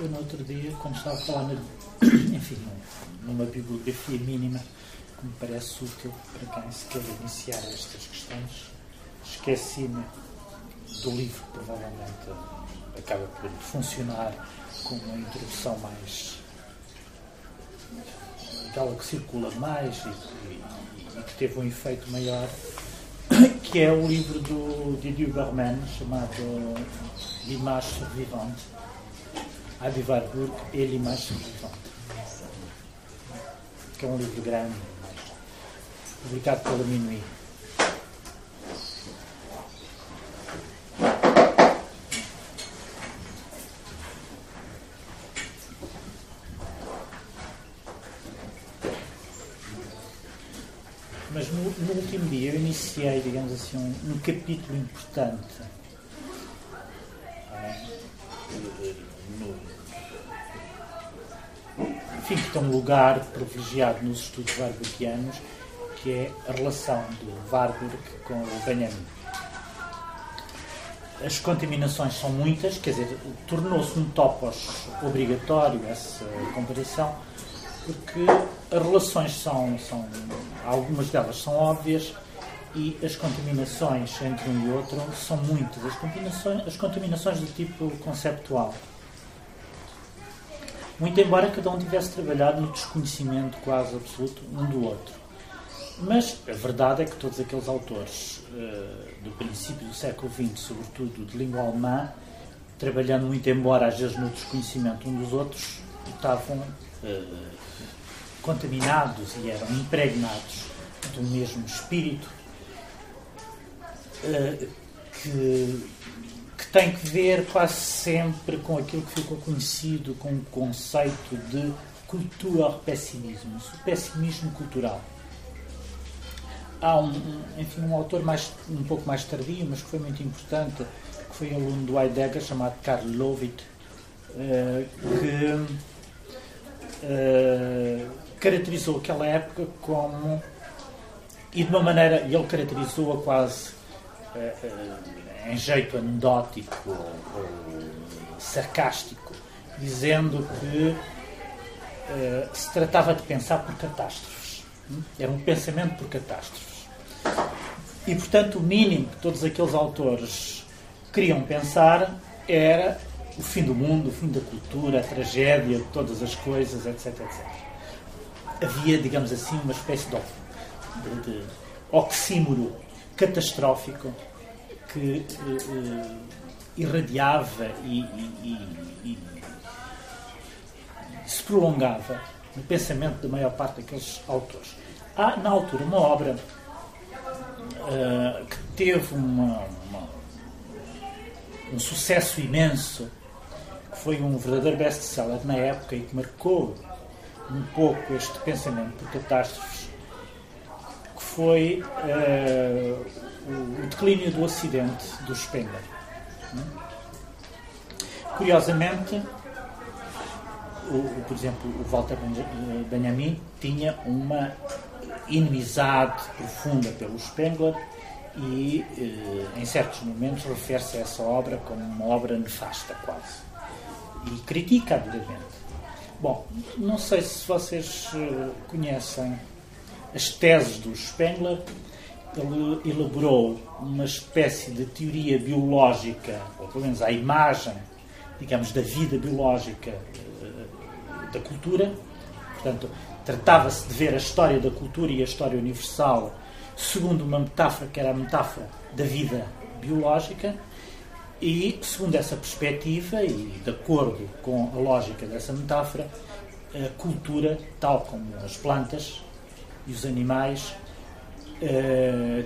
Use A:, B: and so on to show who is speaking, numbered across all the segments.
A: Eu, no outro dia, quando estava a falar, enfim, numa bibliografia mínima, que me parece útil para quem se quer iniciar estas questões, esqueci-me do livro provavelmente acaba por funcionar como uma introdução mais. aquela que circula mais e, e, e que teve um efeito maior, que é o livro do Didier Berman, chamado L'image survivante Vivarburg et l'image survivante, que é um livro grande, publicado pela Minuit. Mas no, no, último dia eu iniciei, digamos assim, um, um capítulo importante no, enfim, que tem um lugar privilegiado nos estudos warburgianos, que é a relação do Warburg com o Benjamin. As contaminações são muitas, quer dizer, tornou-se um topos obrigatório essa comparação, porque as relações são, são, algumas delas são óbvias e as contaminações entre um e outro são muitas. As contaminações, as contaminações do tipo conceptual. Muito embora cada um tivesse trabalhado no desconhecimento quase absoluto um do outro. Mas a verdade é que todos aqueles autores uh, do princípio do século XX, sobretudo de língua alemã, trabalhando muito embora às vezes no desconhecimento um dos outros, estavam uh, contaminados e eram impregnados do mesmo espírito uh, que, que tem que ver quase sempre com aquilo que ficou conhecido com o conceito de cultura pessimismo, o pessimismo cultural. Há um, enfim, um autor mais, um pouco mais tardio, mas que foi muito importante, que foi aluno do Heidegger, chamado Karl Lovit, uh, que uh, caracterizou aquela época como e de uma maneira, ele caracterizou-a quase em jeito anedótico ou, sarcástico, dizendo que uh, se tratava de pensar por catástrofes. Era um pensamento por catástrofes. E, portanto, o mínimo que todos aqueles autores queriam pensar era o fim do mundo, o fim da cultura, a tragédia de todas as coisas, etc. etc. Havia, digamos assim, uma espécie de, de, de oxímoro catastrófico que uh, irradiava e, e, e, e, se prolongava no pensamento da maior parte daqueles autores. Há, na altura, uma obra uh, que teve uma, uma, um sucesso imenso, que foi um verdadeiro best-seller na época e que marcou um pouco este pensamento por catástrofes, que foi uh, o, declínio do Ocidente do Spengler. Curiosamente, o, por exemplo, o Walter Benjamin tinha uma inimizade profunda pelo Spengler e, eh, em certos momentos, refere-se a essa obra como uma obra nefasta, quase. E critica-a duramente. Bom, não sei se vocês eh, conhecem as teses do Spengler ele elaborou uma espécie de teoria biológica, ou pelo menos a imagem, digamos, da vida biológica eh, da cultura. Portanto, tratava-se de ver a história da cultura e a história universal segundo uma metáfora que era a metáfora da vida biológica. E, segundo essa perspectiva, e de acordo com a lógica dessa metáfora, a cultura, tal como as plantas e os animais,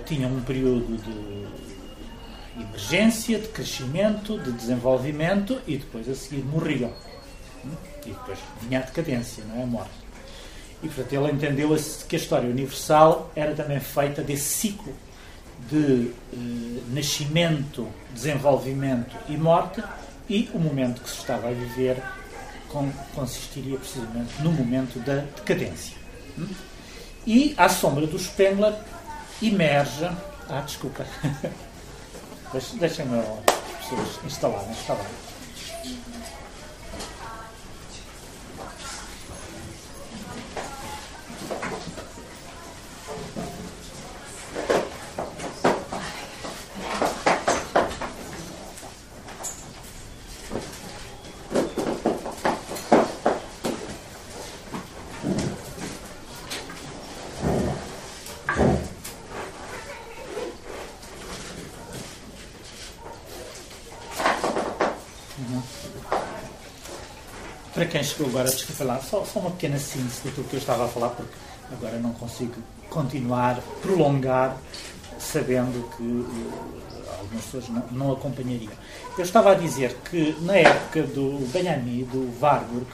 A: tinham um período de emergência, de crescimento, de desenvolvimento e depois a seguir morriam. E depois vinha a decadência, não é? A morte. E portanto ele entendeu que a história universal era também feita desse ciclo de eh, nascimento, desenvolvimento e morte, e o momento que se estava a viver com, consistiria precisamente no momento da decadência. E, à sombra do Spengler, emerge. Ah, desculpa. Deixem-me as pessoas instalarem, está. Chegou agora, desculpa lá, só, só uma pequena síntese daquilo que eu estava a falar, porque agora não consigo continuar, prolongar, sabendo que uh, algumas pessoas não, não acompanhariam. Eu estava a dizer que na época do Benjamin, do Warburg,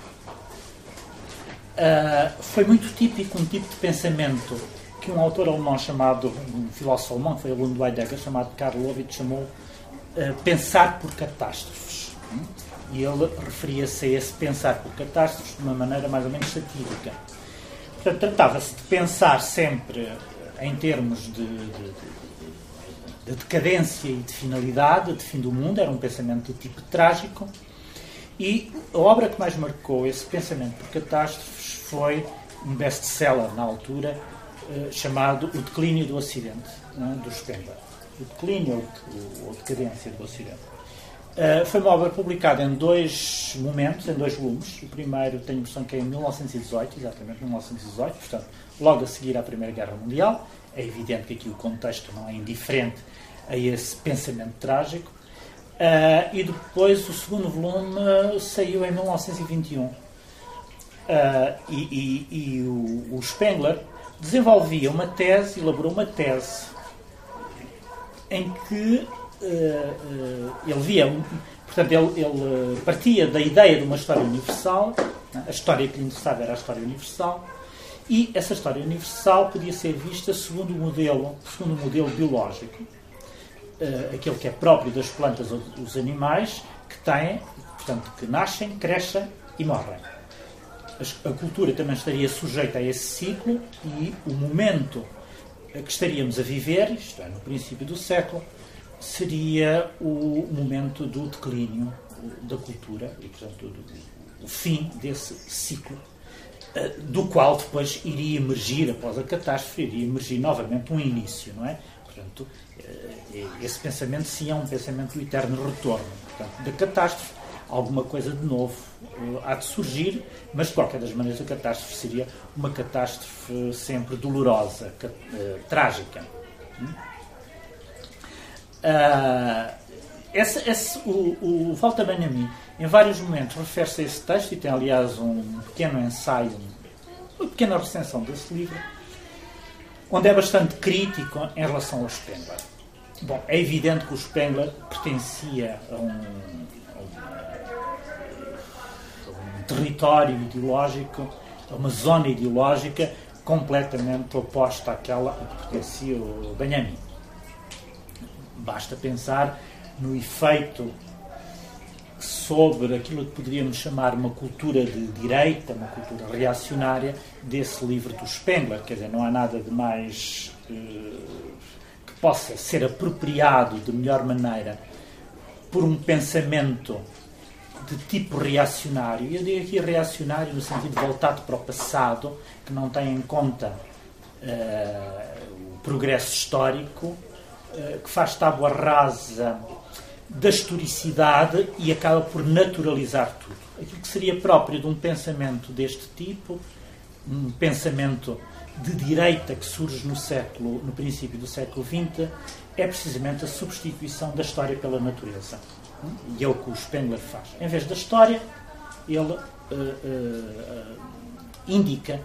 A: uh, foi muito típico um tipo de pensamento que um autor alemão chamado, um filósofo alemão, que foi aluno do Heidegger, chamado Karl Lovitz, chamou uh, pensar por catástrofes. E ele referia-se a esse pensar por catástrofes de uma maneira mais ou menos satírica. Portanto, tratava-se de pensar sempre em termos de, de, de, decadência e de finalidade, de fim do mundo, era um pensamento de tipo trágico. E a obra que mais marcou esse pensamento por catástrofes foi um best-seller na altura, eh, chamado O Declínio do Ocidente, é? do Spengler. O Declínio ou, ou Decadência do Ocidente. Uh, foi uma obra publicada em dois momentos, em dois volumes. O primeiro tenho a impressão que é em 1918, exatamente 1918, portanto, logo a seguir à Primeira Guerra Mundial. É evidente que aqui o contexto não é indiferente a esse pensamento trágico. Uh, e depois o segundo volume saiu em 1921. Uh, e, e, e o, o Spengler desenvolvia uma tese, elaborou uma tese em que ele via, portanto, ele, ele, partia da ideia de uma história universal, né? a história que lhe interessava era a história universal, e essa história universal podia ser vista segundo o modelo, segundo o modelo biológico, aquele que é próprio das plantas ou dos animais, que têm, portanto, que nascem, crescem e morrem. A cultura também estaria sujeita a esse ciclo e o momento que estaríamos a viver, isto é, no princípio do século, seria o momento do declínio da cultura e, portanto, do, o fim desse ciclo, eh, do qual depois iria emergir, após a catástrofe, iria emergir novamente um início, não é? Portanto, eh, esse pensamento sim é um pensamento do eterno retorno. Portanto, da catástrofe, alguma coisa de novo eh, há de surgir, mas de qualquer das maneiras a catástrofe seria uma catástrofe sempre dolorosa, trágica. Uh, esse, esse, o, o Walter Benjamin, em vários momentos, refere-se a esse texto e tem, aliás, um pequeno ensaio, uma pequena recensão desse livro, onde é bastante crítico em relação ao Spengler. Bom, é evidente que o Spengler pertencia a a um, a um território ideológico, a uma zona ideológica completamente oposta àquela a que pertencia o Benjamin. Basta pensar no efeito sobre aquilo que poderíamos chamar uma cultura de direita, uma cultura reacionária, desse livro do Spengler. Quer dizer, não há nada de mais eh, que possa ser apropriado de melhor maneira por um pensamento de tipo reacionário. Eu digo aqui reacionário no sentido voltado para o passado, que não tem em conta eh, o progresso histórico que faz tábua rasa da historicidade e acaba por naturalizar tudo. Aquilo que seria próprio de um pensamento deste tipo, um pensamento de direita que surge no século, no princípio do século XX, é precisamente a substituição da história pela natureza. E é o que o Spengler faz. Em vez da história, ele uh, uh, indica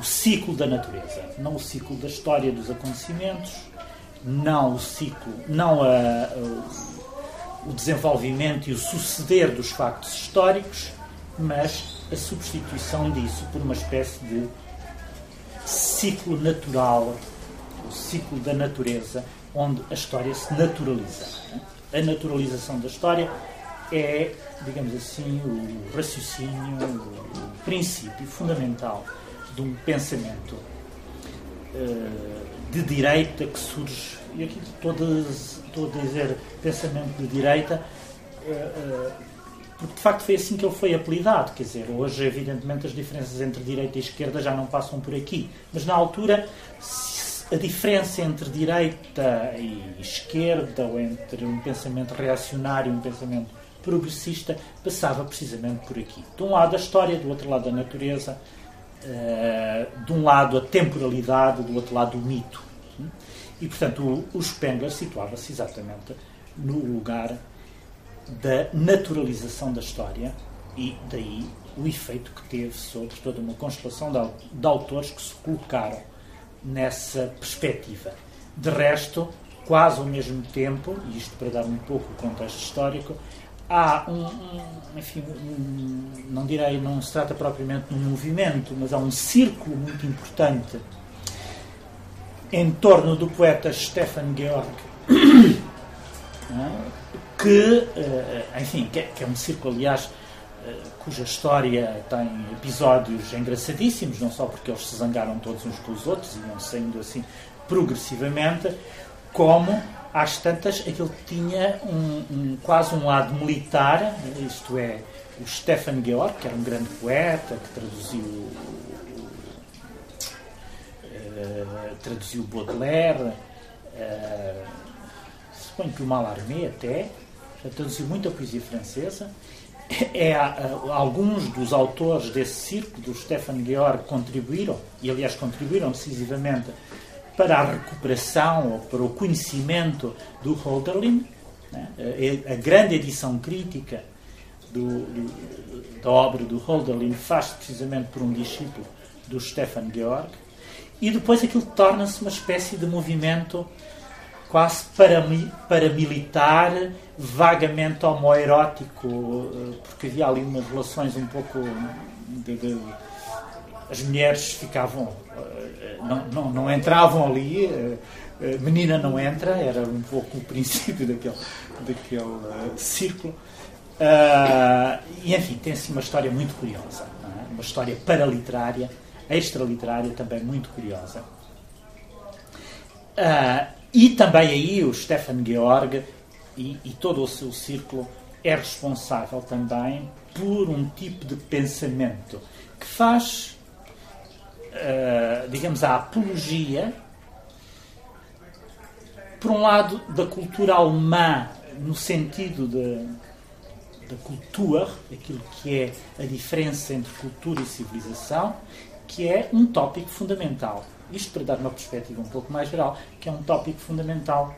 A: o ciclo da natureza, não o ciclo da história dos acontecimentos, não o ciclo, não a, o desenvolvimento e o suceder dos factos históricos, mas a substituição disso por uma espécie de ciclo natural, o ciclo da natureza, onde a história se naturaliza. A naturalização da história é, digamos assim, o raciocínio, o princípio fundamental de um pensamento uh, de direita que surge, e aqui estou a, dizer pensamento de direita, eh, eh, porque de facto foi assim que ele foi apelidado. Quer dizer, hoje, evidentemente, as diferenças entre direita e esquerda já não passam por aqui, mas na altura a diferença entre direita e esquerda, ou entre um pensamento reacionário e um pensamento progressista, passava precisamente por aqui. De um lado a história, do outro lado a natureza, de um lado a temporalidade, do outro lado o mito. E, portanto, o, o Spengler situava-se exatamente no lugar da naturalização da história e daí o efeito que teve sobre toda uma constelação de, de autores que se colocaram nessa perspectiva. De resto, quase ao mesmo tempo, e isto para dar um pouco o contexto histórico, há um, um enfim, um, não direi, não se trata propriamente de um movimento, mas há um círculo muito importante em torno do poeta Stefan Georg, que, eh, enfim, que é um círculo, aliás, eh, cuja história tem episódios engraçadíssimos, não só porque eles se zangaram todos uns com os outros e iam saindo assim progressivamente, como às tantas aquilo tinha um, um, quase um lado militar, isto é, o Stefan Georg, que era um grande poeta, que traduziu uh, traduziu Baudelaire, uh, suponho que o Mallarmé até, traduziu muita poesia francesa. É, uh, alguns dos autores desse círculo do Stefan Georg contribuíram, e aliás contribuíram decisivamente para a recuperação ou para o conhecimento do Hölderlin. Né? A, a, grande edição crítica do, do, da obra do Hölderlin faz precisamente por um discípulo do Stefan Georg. E depois aquilo torna-se uma espécie de movimento quase paramilitar, vagamente homoerótico, eh, porque havia ali umas relações um pouco. De, de, as mulheres ficavam não, não, não entravam ali, eh, eh, menina não entra, era um pouco o princípio daquele, daquele círculo. Uh, e enfim, tem assim uma história muito curiosa, é? uma história paraliterária, extraliterária também muito curiosa. Uh, e também aí o Stefan Georg e, e todo o seu círculo é responsável também por um tipo de pensamento que faz uh, digamos, a apologia, por um lado, da cultura alemã, no sentido da cultura, aquilo que é a diferença entre cultura e civilização, que é um tópico fundamental. Isto para dar uma perspectiva um pouco mais geral, que é um tópico fundamental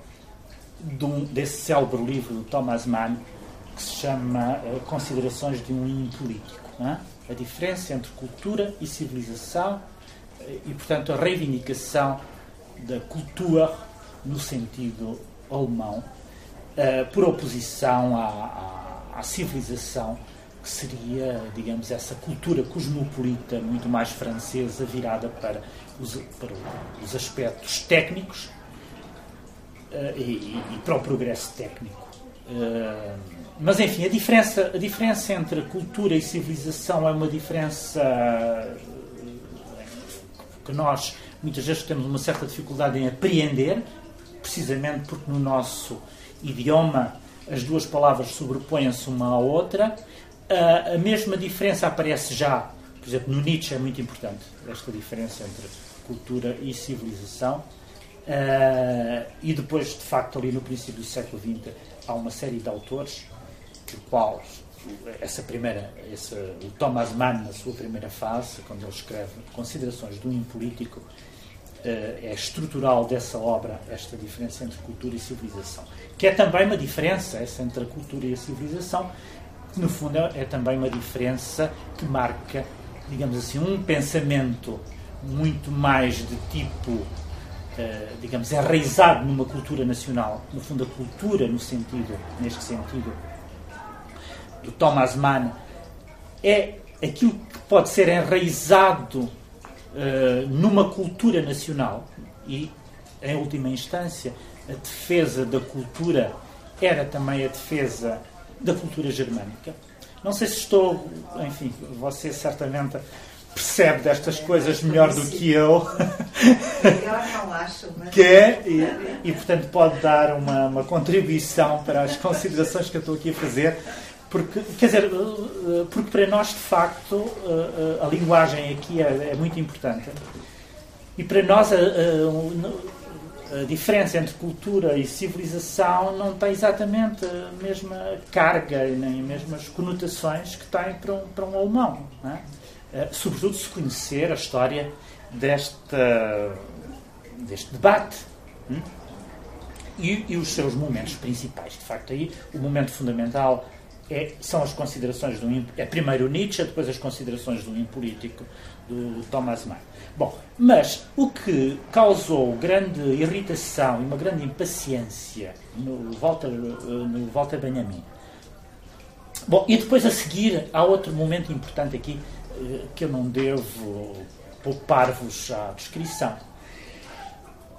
A: de um, desse célebre livro do Thomas Mann, que se chama uh, Considerações de um Hino Político. É? A diferença entre cultura e civilização e, portanto, a reivindicação da cultura no sentido alemão, uh, por oposição à, à, à, civilização, que seria, digamos, essa cultura cosmopolita muito mais francesa, virada para os, para os aspectos técnicos uh, e, e, para o progresso técnico. Uh, mas, enfim, a diferença, a diferença entre cultura e civilização é uma diferença que nós muitas vezes temos uma certa dificuldade em apreender, precisamente porque no nosso idioma as duas palavras sobrepõem-se uma à outra. a mesma diferença aparece já, por exemplo, no Nietzsche é muito importante esta diferença entre cultura e civilização. e depois, de facto, ali no princípio do século XX, há uma série de autores, do qual essa primeira, esse, o Thomas Mann, na sua primeira fase, quando ele escreve Considerações do Impolítico, eh, é estrutural dessa obra esta diferença entre cultura e civilização. Que é também uma diferença, essa entre a cultura e a civilização, que no fundo é também uma diferença que marca, digamos assim, um pensamento muito mais de tipo, eh, digamos, enraizado numa cultura nacional. No fundo, a cultura, no sentido, neste sentido, do Thomas Mann é aquilo que pode ser enraizado uh, numa cultura nacional e, em última instância, a defesa da cultura era também a defesa da cultura germânica. Não sei se estou, enfim, você certamente percebe destas coisas melhor do que eu.
B: Eu não acho, mas...
A: Que é, e, e portanto pode dar uma, uma contribuição para as considerações que eu estou aqui a fazer. Porque, quer dizer, eh, porque para nós, de facto, eh, eh, a linguagem aqui é, é muito importante. E para nós, a, a, a, diferença entre cultura e civilização não tem exatamente a mesma carga nem as mesmas conotações que tem para um, para um alemão. É? Sobretudo se conhecer a história desta, deste debate. Hum? E, e, os seus momentos principais. De facto, aí o momento fundamental é, são as considerações do é primeiro Nietzsche, depois as considerações do impolítico do Thomas Mann. Bom, mas o que causou grande irritação e uma grande impaciência no Walter, no Walter Benjamin. Bom, e depois a seguir há outro momento importante aqui eh, que eu não devo poupar-vos à descrição.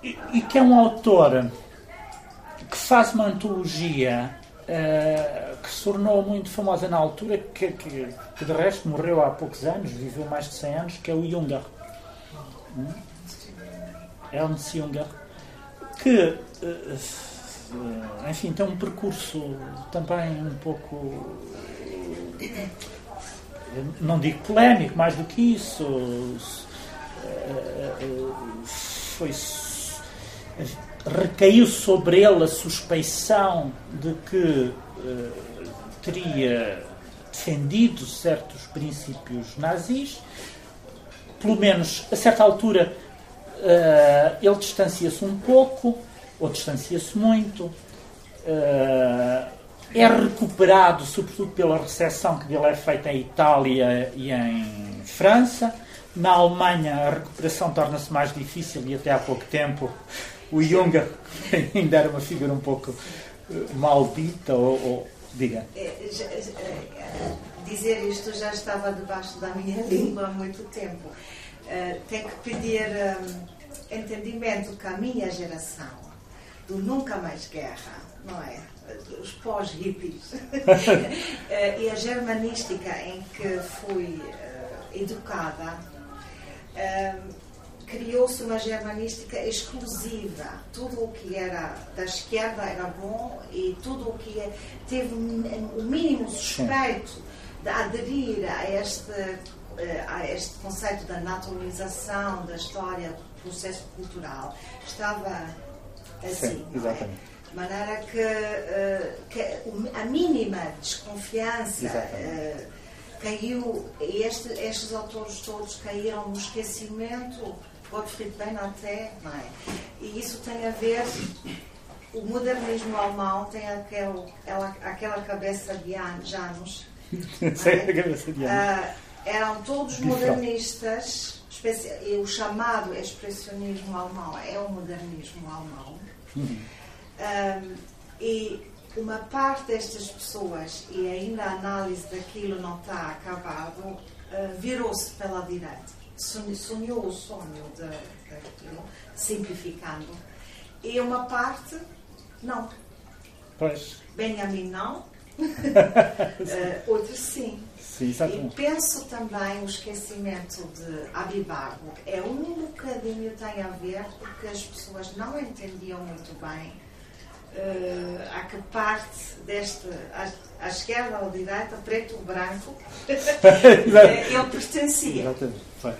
A: E, e que é um autor que faz uma antologia uh, que se tornou muito famosa na altura, que, que, que, de resto morreu há poucos anos, viveu mais de 100 anos, que é o Junger. Hum? Ernst Junger. Que, uh, enfim, tem um percurso também um pouco. Não digo polémico, mais do que isso. Foi recaiu sobre ele a suspeição de que teria defendido certos princípios nazis. Pelo menos, a certa altura, uh, ele distancia-se um pouco, ou distancia-se muito. Uh, é recuperado, sobretudo pela recepção que dele é feita em Itália e em França. Na Alemanha, a recuperação torna-se mais difícil e até há pouco tempo o Junga ainda era uma figura um pouco eh, maldita ou, ou diga. É,
B: é, dizer isto já estava debaixo da minha língua há muito tempo. Uh, tenho que pedir um, entendimento com a minha geração do nunca mais guerra, não é? Os pós-hippies. uh, e a germanística em que fui educada criou-se uma germanística exclusiva. Tudo o que era da esquerda era bom e tudo o que teve o mínimo suspeito de aderir a este, eh, a este conceito da naturalização da história do processo cultural estava assim. Sim,
A: é? exatamente.
B: De maneira que, eh, que, a mínima desconfiança uh, caiu, e este, estes autores todos caíram no esquecimento Gottfried Benn até, não é? E isso tem a ver, o modernismo alemão tem aquele, ela, aquela cabeça de Janus.
A: Sei é? cabeça de Janus. Uh,
B: eram todos modernistas, e o chamado expressionismo alemão é o modernismo alemão. Uhum. Um, e uma parte destas pessoas, e ainda a análise daquilo não está acabado, uh, virou-se pela direita sonhou o sonho daquilo, simplificando. E uma parte, não.
A: Pois.
B: Benjamin não, uh, outros sim.
A: sim
B: e penso também o esquecimento de Abibago é um bocadinho tem a ver porque as pessoas não entendiam muito bem uh, a que parte deste, à, à esquerda ou à direita, preto ou branco, ele pertencia.
A: Exatamente.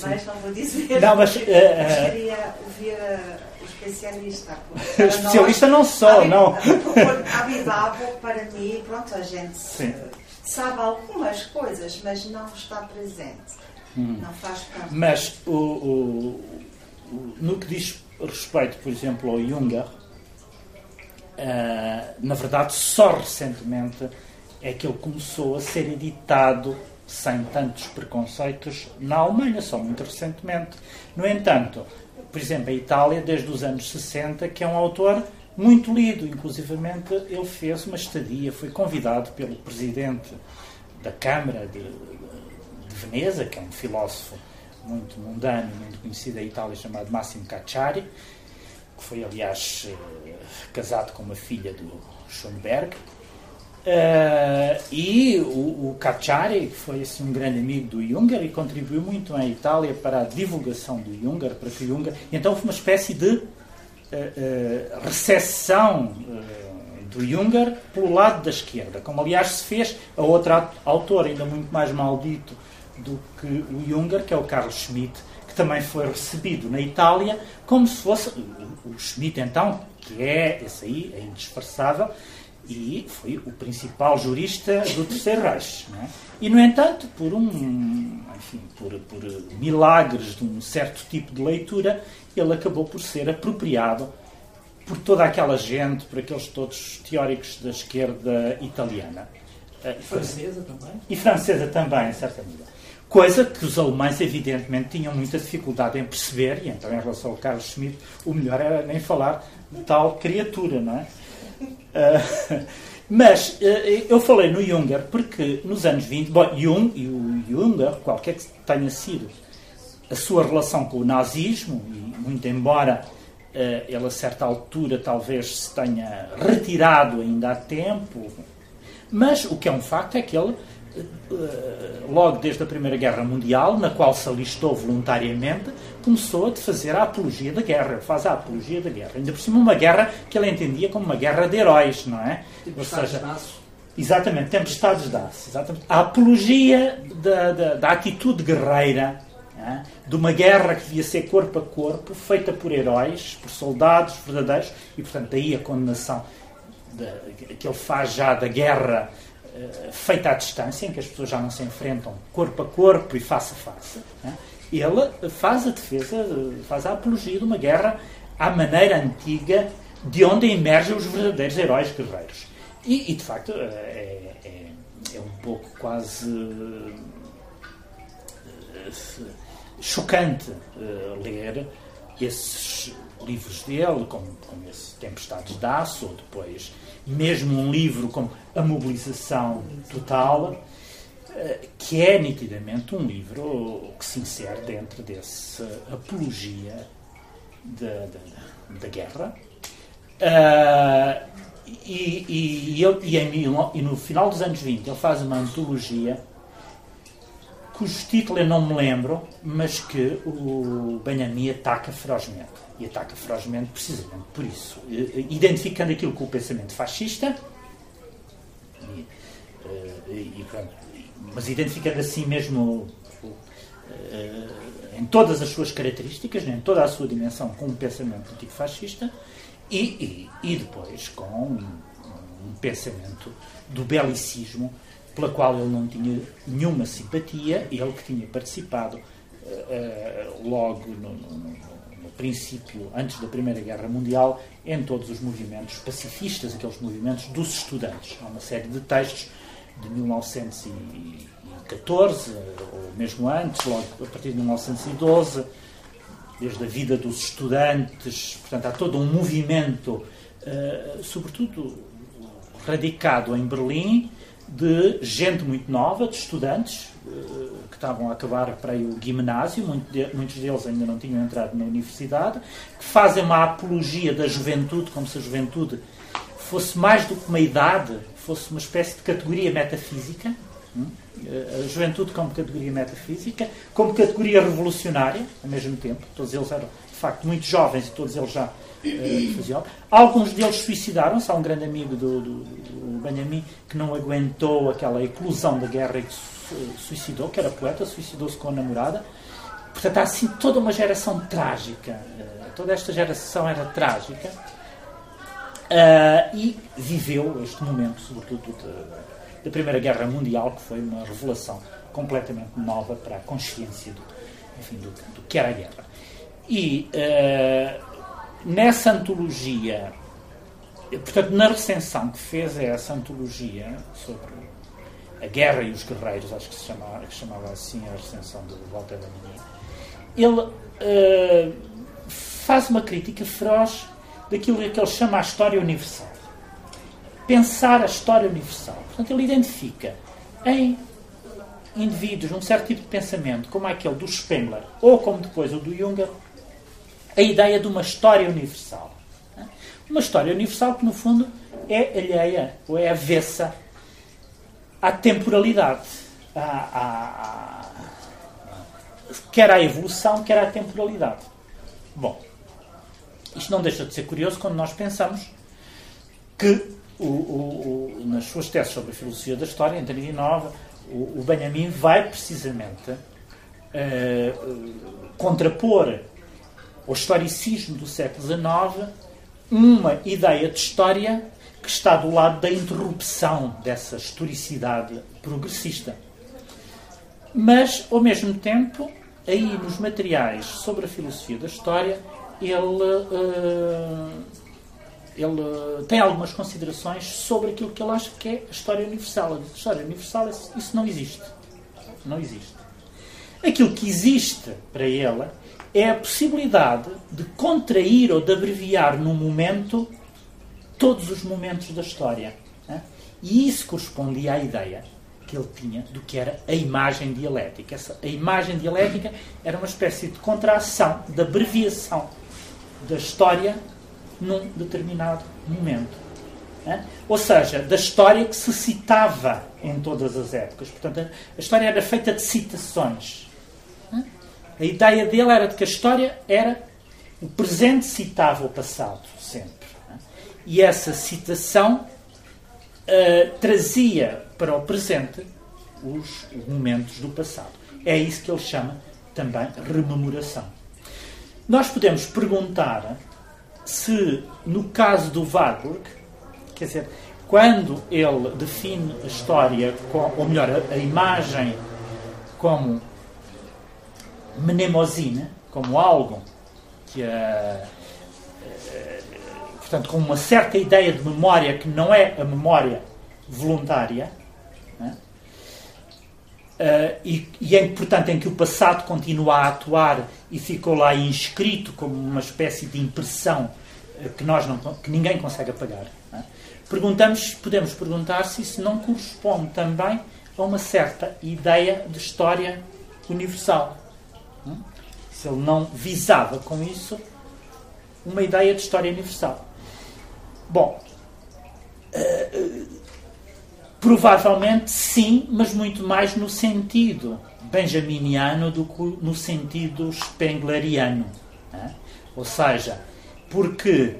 B: mas não vou dizer.
A: Não, mas, uh,
B: gostaria ouvir uh, o especialista.
A: O especialista nós, não só, não.
B: A Bibabo, para mim, pronto, a gente Sim. sabe algumas coisas, mas não está presente. Hum. Não faz parte.
A: Mas o, o, o, no que diz respeito, por exemplo, ao Junger, uh, na verdade, só recentemente é que ele começou a ser editado sem tantos preconceitos na Alemanha, só muito recentemente. No entanto, por exemplo, a Itália, desde os anos 60, que é um autor muito lido, inclusivamente ele fez uma estadia, foi convidado pelo presidente da Câmara de, de Veneza, que é um filósofo muito mundano, muito conhecido da Itália, chamado Massimo Cacciari, que foi, aliás, eh, casado com uma filha do Schoenberg, Uh, e o, o Cacciari, que foi assim, um grande amigo do Junger e contribuiu muito em Itália para a divulgação do Junger, para que o Junger... Então foi uma espécie de uh, uh, recessão do Junger pelo lado da esquerda, como aliás se fez a outra autora ainda muito mais maldito do que o Junger, que é o Carlos Schmitt, que também foi recebido na Itália como se fosse o, o Schmitt então, que é esse aí, é indisfarçável, e foi o principal jurista do Terceiro Reich. É? E, no entanto, por um, enfim, por, por milagres de um certo tipo de leitura, ele acabou por ser apropriado por toda aquela gente, por aqueles todos teóricos da esquerda italiana.
C: E francesa também?
A: E francesa também, em certa medida. Coisa que os alemães, evidentemente, tinham muita dificuldade em perceber, e então, em relação ao Carlos Schmitt, o melhor era nem falar de tal criatura, não é? Uh, mas uh, eu falei no Junger porque nos anos 20, bom, Jung e o Junger, qualquer que tenha sido a sua relação com o nazismo, e muito embora uh, ele a certa altura talvez se tenha retirado ainda há tempo, mas o que é um facto é que ele logo desde a Primeira Guerra Mundial, na qual se alistou voluntariamente, começou a fazer a apologia da guerra, faz a apologia da guerra. Ainda por cima, uma guerra que ele entendia como uma guerra de heróis, não é?
C: Ou seja,
A: exatamente, tempestades de aço. Exatamente. A apologia da, da, da atitude guerreira, é? de uma guerra que devia ser corpo a corpo, feita por heróis, por soldados verdadeiros, e portanto, daí a condenação de, que ele faz já da guerra eh, feita à distância, em que as pessoas já não se enfrentam corpo a corpo e face a face, né? ele faz a defesa, faz a apologia de uma guerra à maneira antiga de onde emergem os verdadeiros heróis guerreiros. E, e de facto, é, é, é, um pouco quase eh, chocante ler esses livros dele, como, como esse Tempestades de Aço, ou depois mesmo um livro como A Mobilização Total, eh, que é nitidamente um livro que se insere dentro dessa apologia da, da, da guerra. Uh, e, e, ele, e, e, no final dos anos 20 ele faz uma antologia cujo título eu não me lembro, mas que o Benjamin ataca ferozmente e ataca ferozmente precisamente por isso, identificando aquilo com o pensamento fascista, e, eh, e, mas identificando assim mesmo eh, em todas as suas características, em toda a sua dimensão, com um pensamento antifascista e, e, e depois com um, um pensamento do belicismo pela qual ele não tinha nenhuma simpatia, ele que tinha participado uh, logo no, no, princípio, antes da Primeira Guerra Mundial, em todos os movimentos pacifistas, aqueles movimentos dos estudantes. Há uma série de textos de 1914, ou mesmo antes, logo a partir de 1912, desde a vida dos estudantes, portanto, há todo um movimento, uh, sobretudo radicado em Berlim, de gente muito nova, de estudantes, eh, que estavam a acabar para o ginásio, muitos deles ainda não tinham entrado na universidade, que fazem uma apologia da juventude, como se a juventude fosse mais do que uma idade, fosse uma espécie de categoria metafísica. Hum? Eh, a juventude como categoria metafísica, como categoria revolucionária, ao mesmo tempo. Todos eles eram, facto, muito jovens e todos eles já uh, faziam. Alguns deles suicidaram-se. Há um grande amigo do, do, do Benjamin que não aguentou aquela eclosão da guerra e que suicidou, que era poeta, suicidou-se com a namorada. Portanto, há assim toda uma geração trágica. Uh, toda esta geração era trágica. Uh, e viveu este momento, sobretudo, de, da Primeira Guerra Mundial, que foi uma revelação completamente nova para a consciência do, enfim, do, do que era a guerra. E uh, nessa antologia, portanto, na recensão que fez essa antologia sobre a Guerra e os Guerreiros, acho que se chamava, que chamava assim a recensão de Walter Benjamin, ele uh, faz uma crítica feroz daquilo que ele chama a história universal. Pensar a história universal. Portanto, ele identifica em indivíduos um certo tipo de pensamento, como aquele do Spengler, ou como depois o do Junger, a ideia de uma história universal. Uma história universal que, no fundo, é alheia ou é avessa à temporalidade, à, à, à, quer à evolução, quer à temporalidade. Bom, isto não deixa de ser curioso quando nós pensamos que, o, o, o, nas suas teses sobre a filosofia da história, em 39, o, o Benjamin vai precisamente uh, contrapor ao historicismo do século XIX uma ideia de história que está do lado da interrupção dessa historicidade progressista. Mas, ao mesmo tempo, aí nos materiais sobre a filosofia da história, ele uh, ele tem algumas considerações sobre aquilo que ele acha que é a história universal. A história universal, isso não existe. Não existe. Aquilo que existe para ele é a possibilidade de contrair ou de abreviar num momento todos os momentos da história. Né? E isso correspondia à ideia que ele tinha do que era a imagem dialética. Essa, a imagem dialética era uma espécie de contração, de abreviação da história num determinado momento. Né? Ou seja, da história que se citava em todas as épocas. Portanto, a história era feita de citações. A ideia dele era de que a história era o presente citava o passado, sempre. Né? E essa citação uh, trazia para o presente os momentos do passado. É isso que ele chama também rememoração. Nós podemos perguntar se, no caso do Warburg, quer dizer, quando ele define a história, ou melhor, a, imagem como mnemosina, como algo que, uh, portanto, com uma certa ideia de memória que não é a memória voluntária, uh, e, e em, portanto, em que o passado continua a atuar e ficou lá inscrito como uma espécie de impressão uh, que, nós não, que ninguém consegue apagar. Né? Perguntamos, podemos perguntar se isso não corresponde também a uma certa ideia de história universal. Né? Se ele não visava com isso uma ideia de história universal. Bom, uh, Provavelmente sim, mas muito mais no sentido benjaminiano do que no sentido spengleriano. Né? Ou seja, porque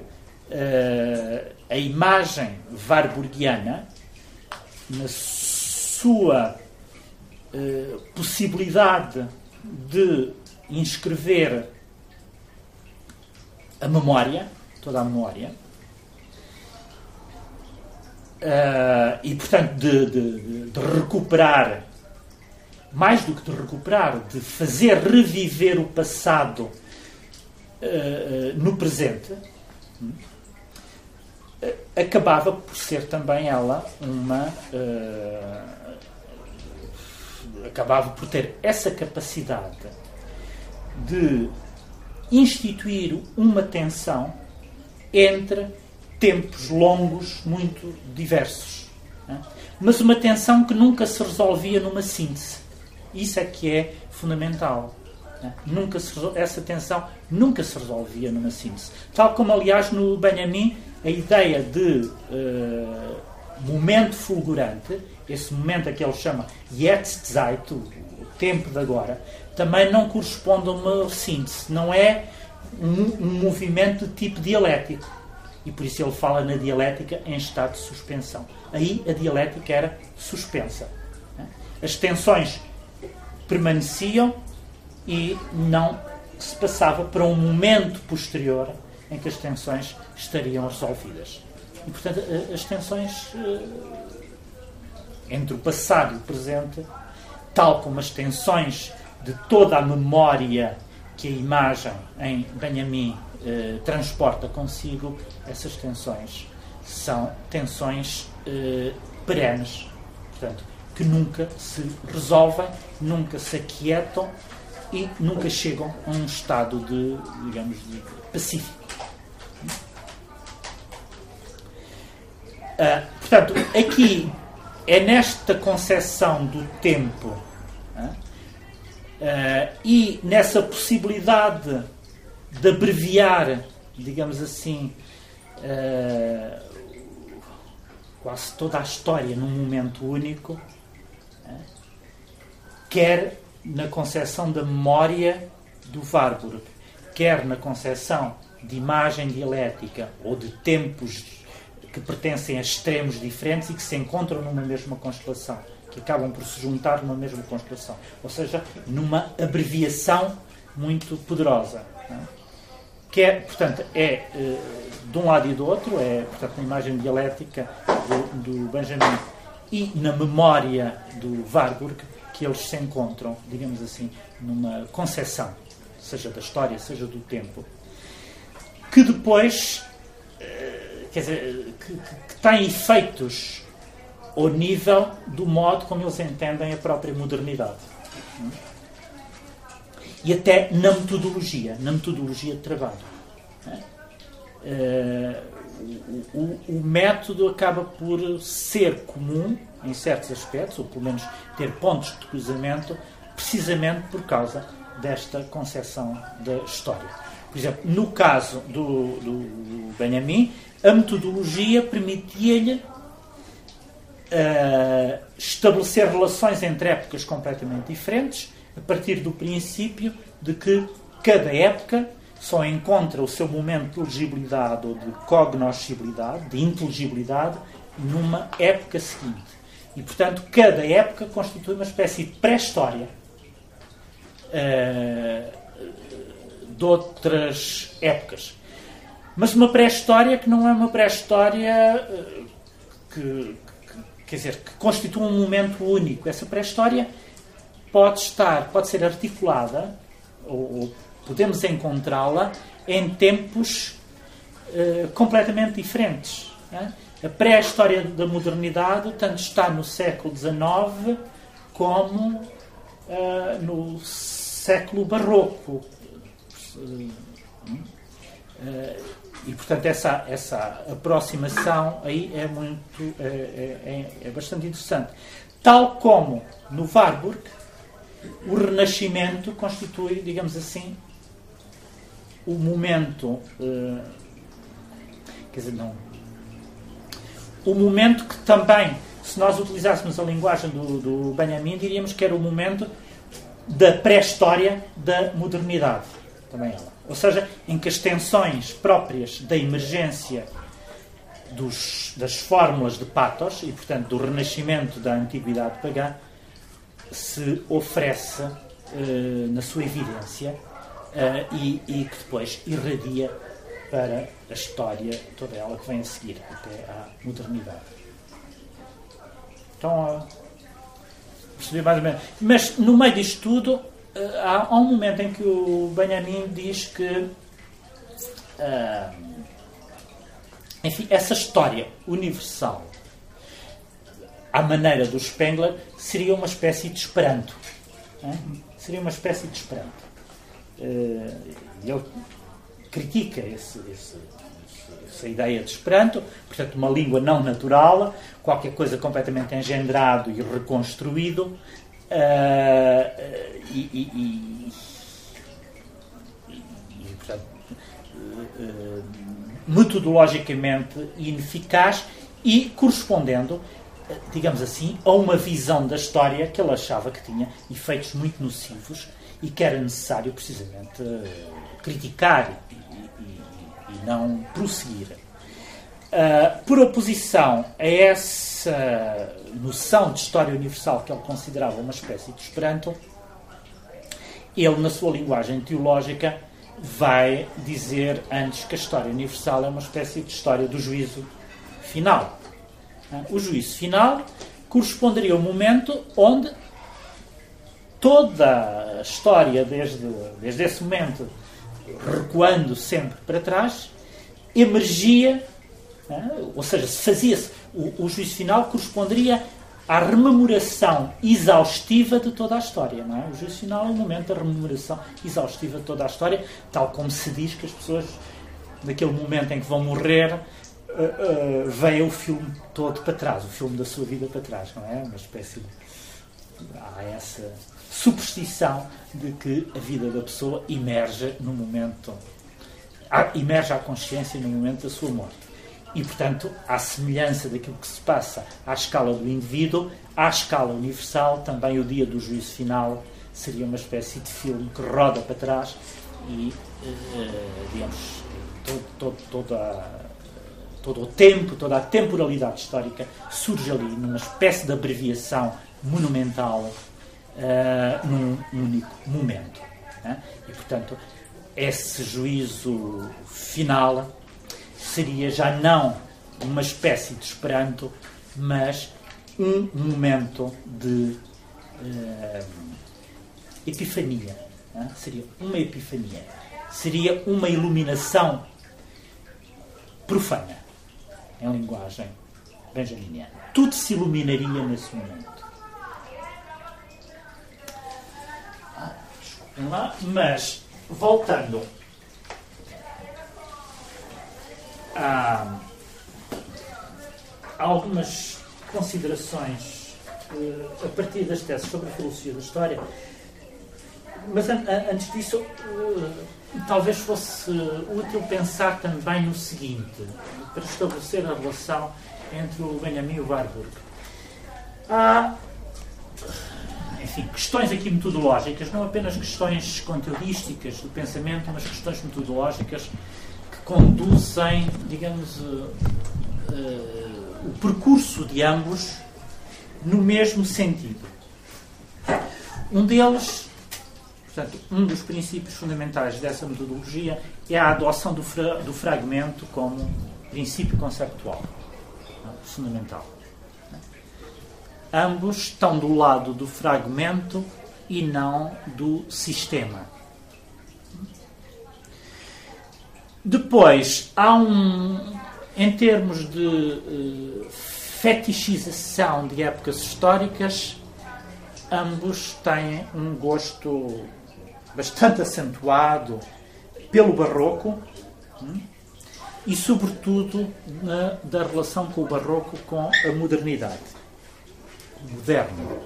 A: uh, a imagem warburgiana, na sua possibilidade de inscrever a memória, toda a memória, Uh, e, portanto, de, de, de, recuperar, mais do que de recuperar, de fazer reviver o passado uh, no presente, uh, acabava por ser também ela uma. Acabava por ter essa capacidade de instituir uma tensão entre tempos longos muito diversos. Né? Mas uma tensão que nunca se resolvia numa síntese. Isso é que é fundamental. Né? Nunca se, essa tensão nunca se resolvia numa síntese. Tal como, aliás, no Benjamin, a ideia de uh, momento fulgurante, esse momento a que ele chama Jetztzeit, o, tempo de agora, também não corresponde a uma síntese. Não é um, um movimento de tipo dialético e por isso ele fala na dialética em estado de suspensão. Aí a dialética era suspensa. As tensões permaneciam e não se passava para um momento posterior em que as tensões estariam resolvidas. E, portanto, as tensões eh, entre o passado e o presente, tal como as tensões de toda a memória que a imagem em Benjamin eh, transporta consigo, essas tensões são tensões eh, perenes, portanto, que nunca se resolvem, nunca se aquietam e nunca chegam a um estado de, digamos, de pacífico. Uh, portanto, aqui é nesta concepção do tempo uh, e nessa possibilidade de abreviar, digamos assim, uh, quase toda a história num momento único, quer na concepção da memória do Warburg, quer na concepção de imagem dialética ou de tempos que pertencem a extremos diferentes e que se encontram numa mesma constelação, que acabam por se juntar numa mesma constelação, ou seja, numa abreviação muito poderosa. É? que é, portanto, é eh, de um lado e do outro, é, portanto, na imagem dialética do, do Benjamin e na memória do Warburg, que eles se encontram, digamos assim, numa concepção, seja da história, seja do tempo, que depois, quer dizer, que, que, efeitos ao nível do modo como eles entendem a própria modernidade. E até na metodologia, na metodologia de trabalho. Uh, o, o, método acaba por ser comum em certos aspectos, ou pelo menos ter pontos de cruzamento, precisamente por causa desta concepção da história. Por exemplo, no caso do, do Benjamin, a metodologia permitia-lhe uh, estabelecer relações entre épocas completamente diferentes, a partir do princípio de que cada época só encontra o seu momento de legibilidade ou de cognoscibilidade, de inteligibilidade, numa época seguinte. E, portanto, cada época constitui uma espécie de pré-história uh, de outras épocas. Mas uma pré-história que não é uma pré-história que, que, quer dizer, que constitui um momento único. Essa pré-história pode estar, pode ser articulada ou, ou podemos encontrá-la em tempos uh, completamente diferentes. Né? A pré-história da modernidade tanto está no século XIX como uh, no século barroco. Uh, e, portanto, essa, essa aproximação aí é muito é, é, é bastante interessante. Tal como no Warburg, o Renascimento constitui, digamos assim, o momento. Uh, quer dizer, não. O momento que também, se nós utilizássemos a linguagem do, do Benjamin, diríamos que era o momento da pré-história da modernidade. Também ela. Ou seja, em que as tensões próprias da emergência dos, das fórmulas de patos e, portanto, do renascimento da antiguidade pagã se oferece uh, na sua evidência uh, e, e, que depois irradia para a história toda ela que vem a seguir, até à modernidade. Então, percebi mais ou menos. Mas no meio disto tudo, há, há, um momento em que o Benjamin diz que. enfim, essa história universal à maneira do Spengler, seria uma espécie de esperanto. Seria uma espécie de esperanto. Eh, ele critica esse, esse, essa ideia de Esperanto, portanto, uma língua não natural, qualquer coisa completamente engendrado e reconstruído, uh, e, e, portanto, uh, metodologicamente ineficaz e correspondendo, digamos assim, a uma visão da história que ele achava que tinha efeitos muito nocivos e que era necessário precisamente criticar e não prosseguir. Uh, por oposição a essa noção de história universal que ele considerava uma espécie de Esperanto, ele, na sua linguagem teológica, vai dizer antes que a história universal é uma espécie de história do juízo final. O juízo final corresponderia ao momento onde toda a história, desde, desde esse momento, recuando sempre para trás, emergia? Ou seja, fazia-se, o, o juízo final corresponderia à rememoração exaustiva de toda a história. Não é? O juízo final é o momento da rememoração exaustiva de toda a história, tal como se diz que as pessoas, naquele momento em que vão morrer, uh, uh, veem o filme todo para trás, o filme da sua vida para trás, não é? Uma espécie de. Há essa superstição de que a vida da pessoa emerge no momento, emerge à consciência no momento da sua morte. E, portanto, à semelhança daquilo que se passa à escala do indivíduo, à escala universal, também o dia do juízo final seria uma espécie de filme que roda para trás e, eh, digamos, todo, todo, toda, todo o tempo, toda a temporalidade histórica surge ali numa espécie de abreviação monumental uh, num único momento. Né? E, portanto, esse juízo final seria já não uma espécie de esperanto, mas um momento de uh, epifania. Né? Seria uma epifania. Seria uma iluminação profana. em linguagem benjaminiana. Tudo se iluminaria nesse momento. Ah, mas, voltando a algumas considerações uh, a partir das teses sobre a filosofia da história, mas an antes disso, uh, talvez fosse útil pensar também no seguinte, para estabelecer a relação entre o Benjamin e o Warburg. Há, enfim, questões aqui metodológicas, não apenas questões conteudísticas do pensamento, mas questões metodológicas conduzem, digamos, uh, o percurso de ambos no mesmo sentido. Um deles, portanto, um dos princípios fundamentais dessa metodologia é a adoção do, fra do fragmento como princípio conceptual fundamental. Ambos estão do lado do fragmento e não do sistema. Depois, há um, em termos de uh, fetichização de épocas históricas, ambos têm um gosto bastante acentuado pelo barroco hum, e, sobretudo, na, da relação com o barroco com a modernidade, moderno.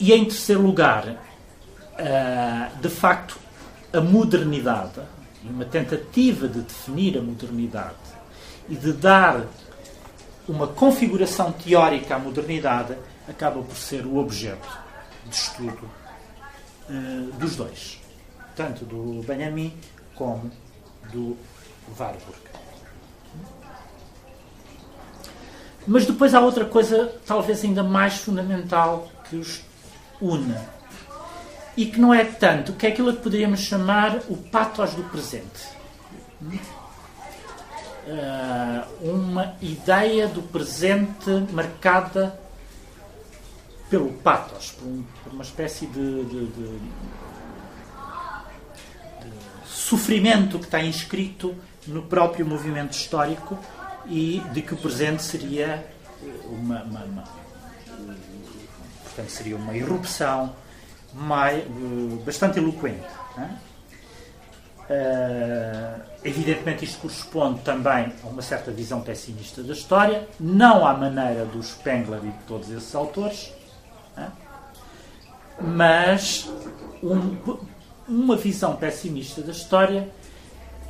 A: E, em terceiro lugar, uh, de facto, a modernidade uma tentativa de definir a modernidade e de dar uma configuração teórica à modernidade, acaba por ser o objeto de estudo uh, dos dois, tanto do Benjamin como do Warburg. Mas depois há outra coisa, talvez ainda mais fundamental, que os une e que não é tanto, que é aquilo que poderíamos chamar o patos do presente. Uh, uma ideia do presente marcada pelo patos, por, um, por uma espécie de, de, de, de, sofrimento que está inscrito no próprio movimento histórico e de que o presente seria uma, uma, uma portanto seria uma irrupção mais, eh, bastante eloquente. Uh, evidentemente, isto corresponde também a uma certa visão pessimista da história, não à maneira do Spengler e de todos esses autores, mas um, uma visão pessimista da história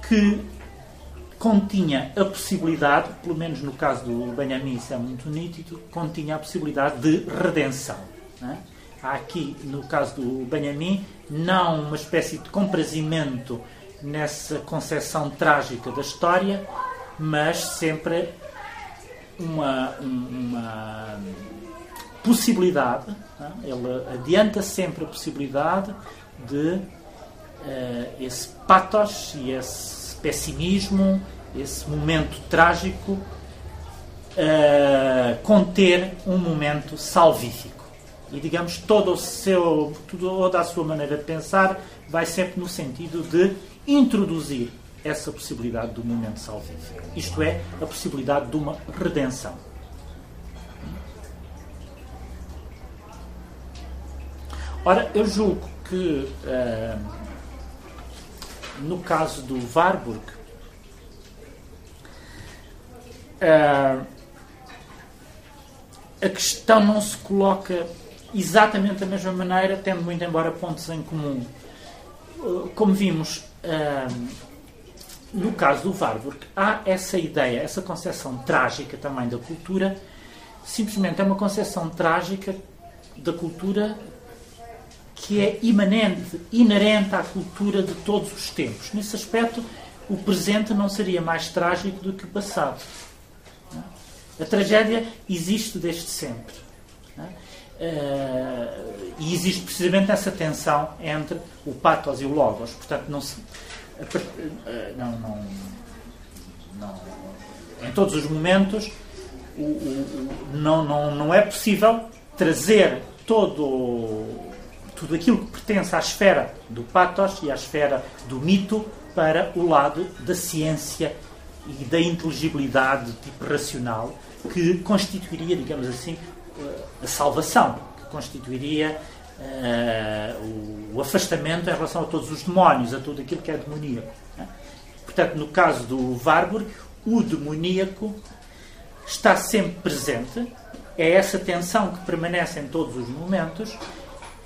A: que continha a possibilidade, pelo menos no caso do Benjamin, isso é muito nítido, continha a possibilidade de redenção. Não há aqui, no caso do Benjamin, não uma espécie de comprazimento nessa concepção trágica da história, mas sempre uma, uma possibilidade, é? ele adianta sempre a possibilidade de uh, esse patos e esse pessimismo, esse momento trágico, uh, conter um momento salvífico e digamos todo o seu toda a sua maneira de pensar vai sempre no sentido de introduzir essa possibilidade do momento salvífico. Isto é a possibilidade de uma redenção. Ora eu julgo que uh, no caso do Warburg uh, a questão não se coloca exatamente da mesma maneira, tendo muito embora pontos em comum. Uh, como vimos uh, no caso do Warburg, há essa ideia, essa concepção trágica também da cultura, simplesmente é uma concepção trágica da cultura que é imanente, inerente à cultura de todos os tempos. Nesse aspecto, o presente não seria mais trágico do que o passado. A tragédia existe desde sempre. Uh, e existe precisamente essa tensão entre o pathos e o logos. Portanto, não se. Uh, não, não, não, em todos os momentos, o, o, não, não, não é possível trazer todo, tudo aquilo que pertence à esfera do pathos e à esfera do mito para o lado da ciência e da inteligibilidade tipo racional que constituiria, digamos assim, a salvação, que constituiria uh, o afastamento em relação a todos os demónios, a tudo aquilo que é demoníaco. Né? Portanto, no caso do Warburg, o demoníaco está sempre presente, é essa tensão que permanece em todos os momentos,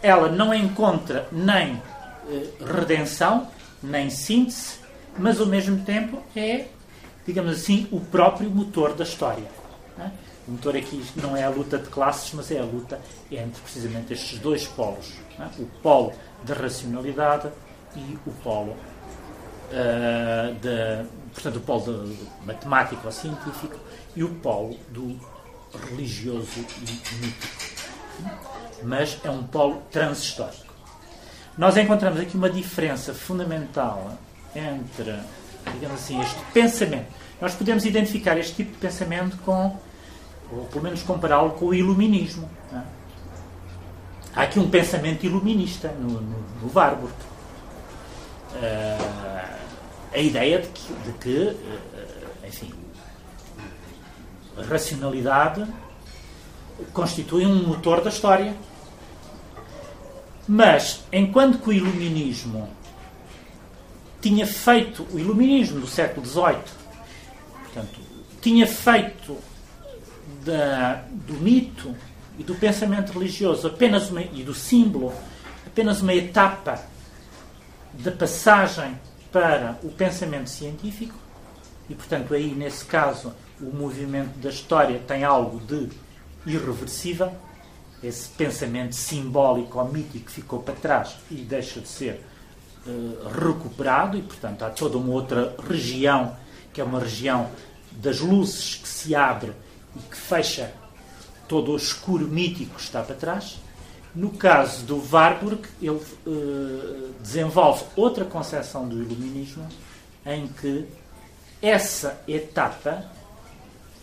A: ela não encontra nem uh, redenção, nem síntese, mas ao mesmo tempo é, digamos assim, o próprio motor da história. O motor aqui não é a luta de classes, mas é a luta entre precisamente estes dois polos: né? o polo da racionalidade e o polo uh, portanto, o polo matemático ou científico e o polo do religioso e mítico. Mas é um polo transhistórico. Nós encontramos aqui uma diferença fundamental entre, digamos assim, este pensamento. Nós podemos identificar este tipo de pensamento com, ou pelo menos compará-lo com o iluminismo. É? Há aqui um pensamento iluminista no, no, no Warburg. Uh, a ideia de que, de que uh, enfim, a racionalidade constitui um motor da história mas, enquanto que o iluminismo tinha feito, o iluminismo do século XVIII, portanto, tinha feito da, do mito e do pensamento religioso apenas uma, e do símbolo apenas uma etapa da passagem para o pensamento científico, e portanto aí nesse caso o movimento da história tem algo de irreversível. Esse pensamento simbólico ou mítico ficou para trás e deixa de ser uh, recuperado, e portanto há toda uma outra região, que é uma região das luzes que se abre e que fecha todo o escuro mítico que está para trás. No caso do Warburg, ele uh, desenvolve outra concepção do iluminismo em que essa etapa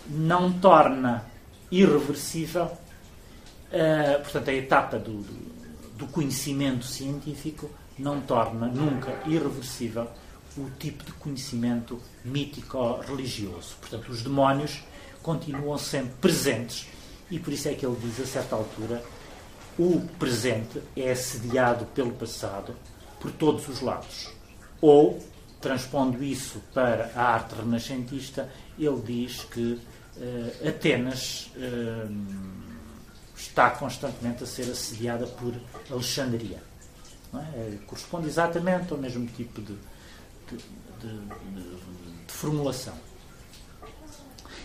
A: não torna irreversível Uh, portanto, a etapa do, do, do, conhecimento científico não torna nunca irreversível o tipo de conhecimento mítico-religioso. Portanto, os demónios continuam sempre presentes e por isso é que ele diz a certa altura o presente é assediado pelo passado por todos os lados. Ou, transpondo isso para a arte renascentista, ele diz que uh, Atenas. Uh, está constantemente a ser assediada por Alexandria. É? É, corresponde exatamente ao mesmo tipo de, de, de, de formulação.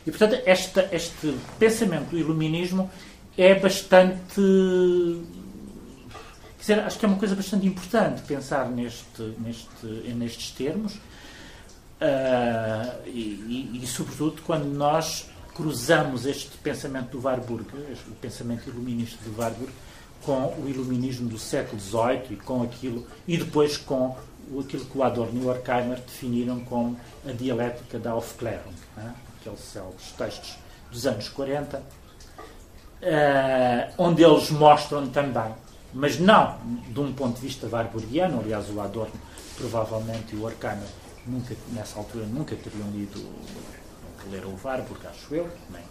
A: E, portanto, esta, este pensamento do iluminismo é bastante. Quer dizer, acho que é uma coisa bastante importante pensar neste, neste, nestes termos. Uh, e, e, e, sobretudo, quando nós cruzamos este pensamento do Warburg, o pensamento iluminista do Warburg, com o iluminismo do século XVIII e com aquilo e depois com aquilo que o Adorno e o Horkheimer definiram como a dialética da Aufklärung, né? Aqueles célebres textos dos anos 40, uh, eh, onde eles mostram também, mas não de um ponto de vista warburgiano, aliás o Adorno provavelmente e o Horkheimer nunca, nessa altura nunca teriam lido leram o Warburg, acho eu, nem,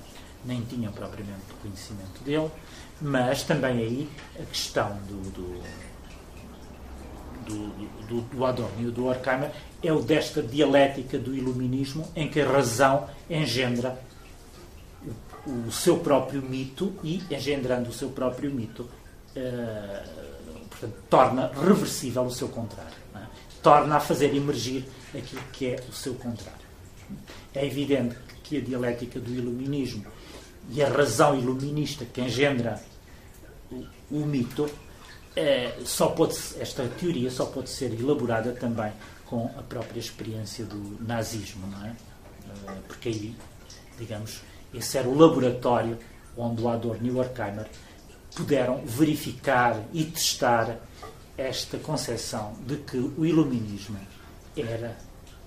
A: nem tinham propriamente conhecimento dele, mas também aí a questão do, do, do, do, do Adorno e do Horkheimer é o desta dialética do iluminismo em que a razão engendra o, o seu próprio mito e, engendrando o seu próprio mito, uh, portanto, torna reversível o seu contrário. É? Torna a fazer emergir aquilo que é o seu contrário. É evidente que a dialética do iluminismo e a razão iluminista que engendra o, o mito, é, só pode, esta teoria só pode ser elaborada também com a própria experiência do nazismo, não é? Eh, porque aí, digamos, esse era o laboratório onde o Adorno e o Horkheimer puderam verificar e testar esta concepção de que o iluminismo era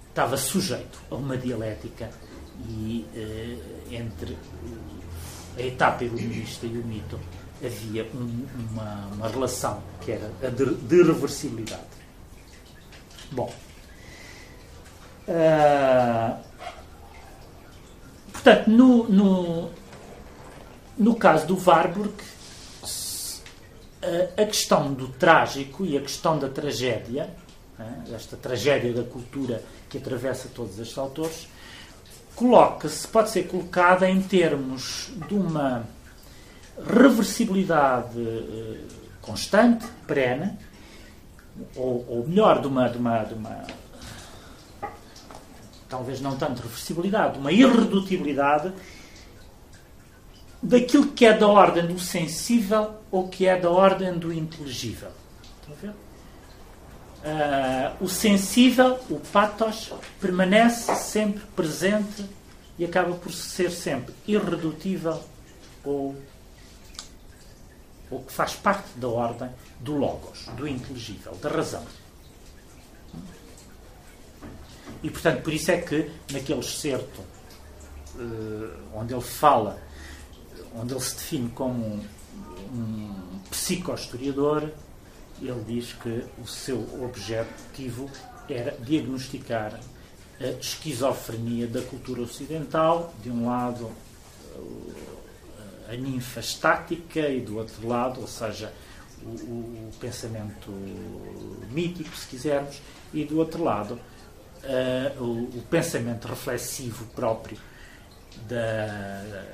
A: estava sujeito a uma dialética e uh, entre a etapa iluminista e o mito havia um, uma, uma, relação que era a de, de reversibilidade. Bom, Uh, portanto, no, no, no caso do Warburg, a questão do trágico e a questão da tragédia, né, esta tragédia da cultura que atravessa todos estes autores, coloca-se, pode ser colocada em termos de uma reversibilidade eh, constante, perene, ou, ou melhor, de uma, de, uma, de uma. talvez não tanto reversibilidade, de uma irredutibilidade daquilo que é da ordem do sensível ou que é da ordem do inteligível. Estão a ver? Uh, o sensível, o pathos, permanece sempre presente e acaba por ser sempre irredutível ou, ou que faz parte da ordem do logos, do inteligível, da razão. E portanto, por isso é que naquele excerto uh, onde ele fala, onde ele se define como um, um psicohistoriador, ele diz que o seu objetivo era diagnosticar a esquizofrenia da cultura ocidental, de um lado a ninfa estática e do outro lado, ou seja, o, o, pensamento mítico, se quisermos, e do outro lado uh, o, o, pensamento reflexivo próprio da,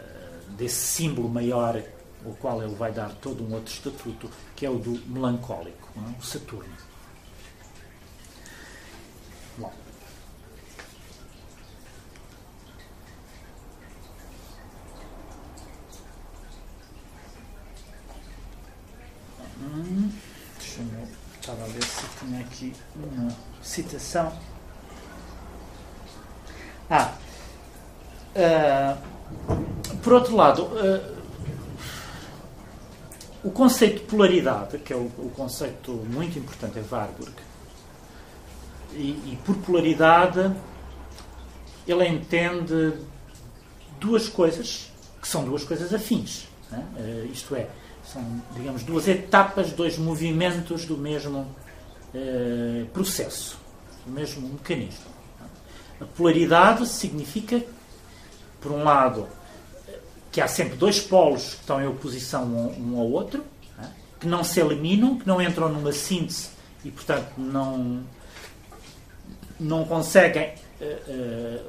A: desse símbolo maior ao qual ele vai dar todo um outro estatuto, que é o do melancólico, é? o Saturno. Bom. Hum, deixa eu estava a ver se tinha aqui uma citação. Ah, uh, por outro lado, uh, o conceito de polaridade, que é o, o conceito muito importante em Warburg, e, e, por polaridade ele entende duas coisas que são duas coisas afins. Né? Uh, isto é, são, digamos, duas etapas, dois movimentos do mesmo uh, processo, do mesmo mecanismo. A polaridade significa, por um lado, que há sempre dois polos que estão em oposição um ao outro, né? que não se eliminam, que não entram numa síntese e, portanto, não, não conseguem uh, uh,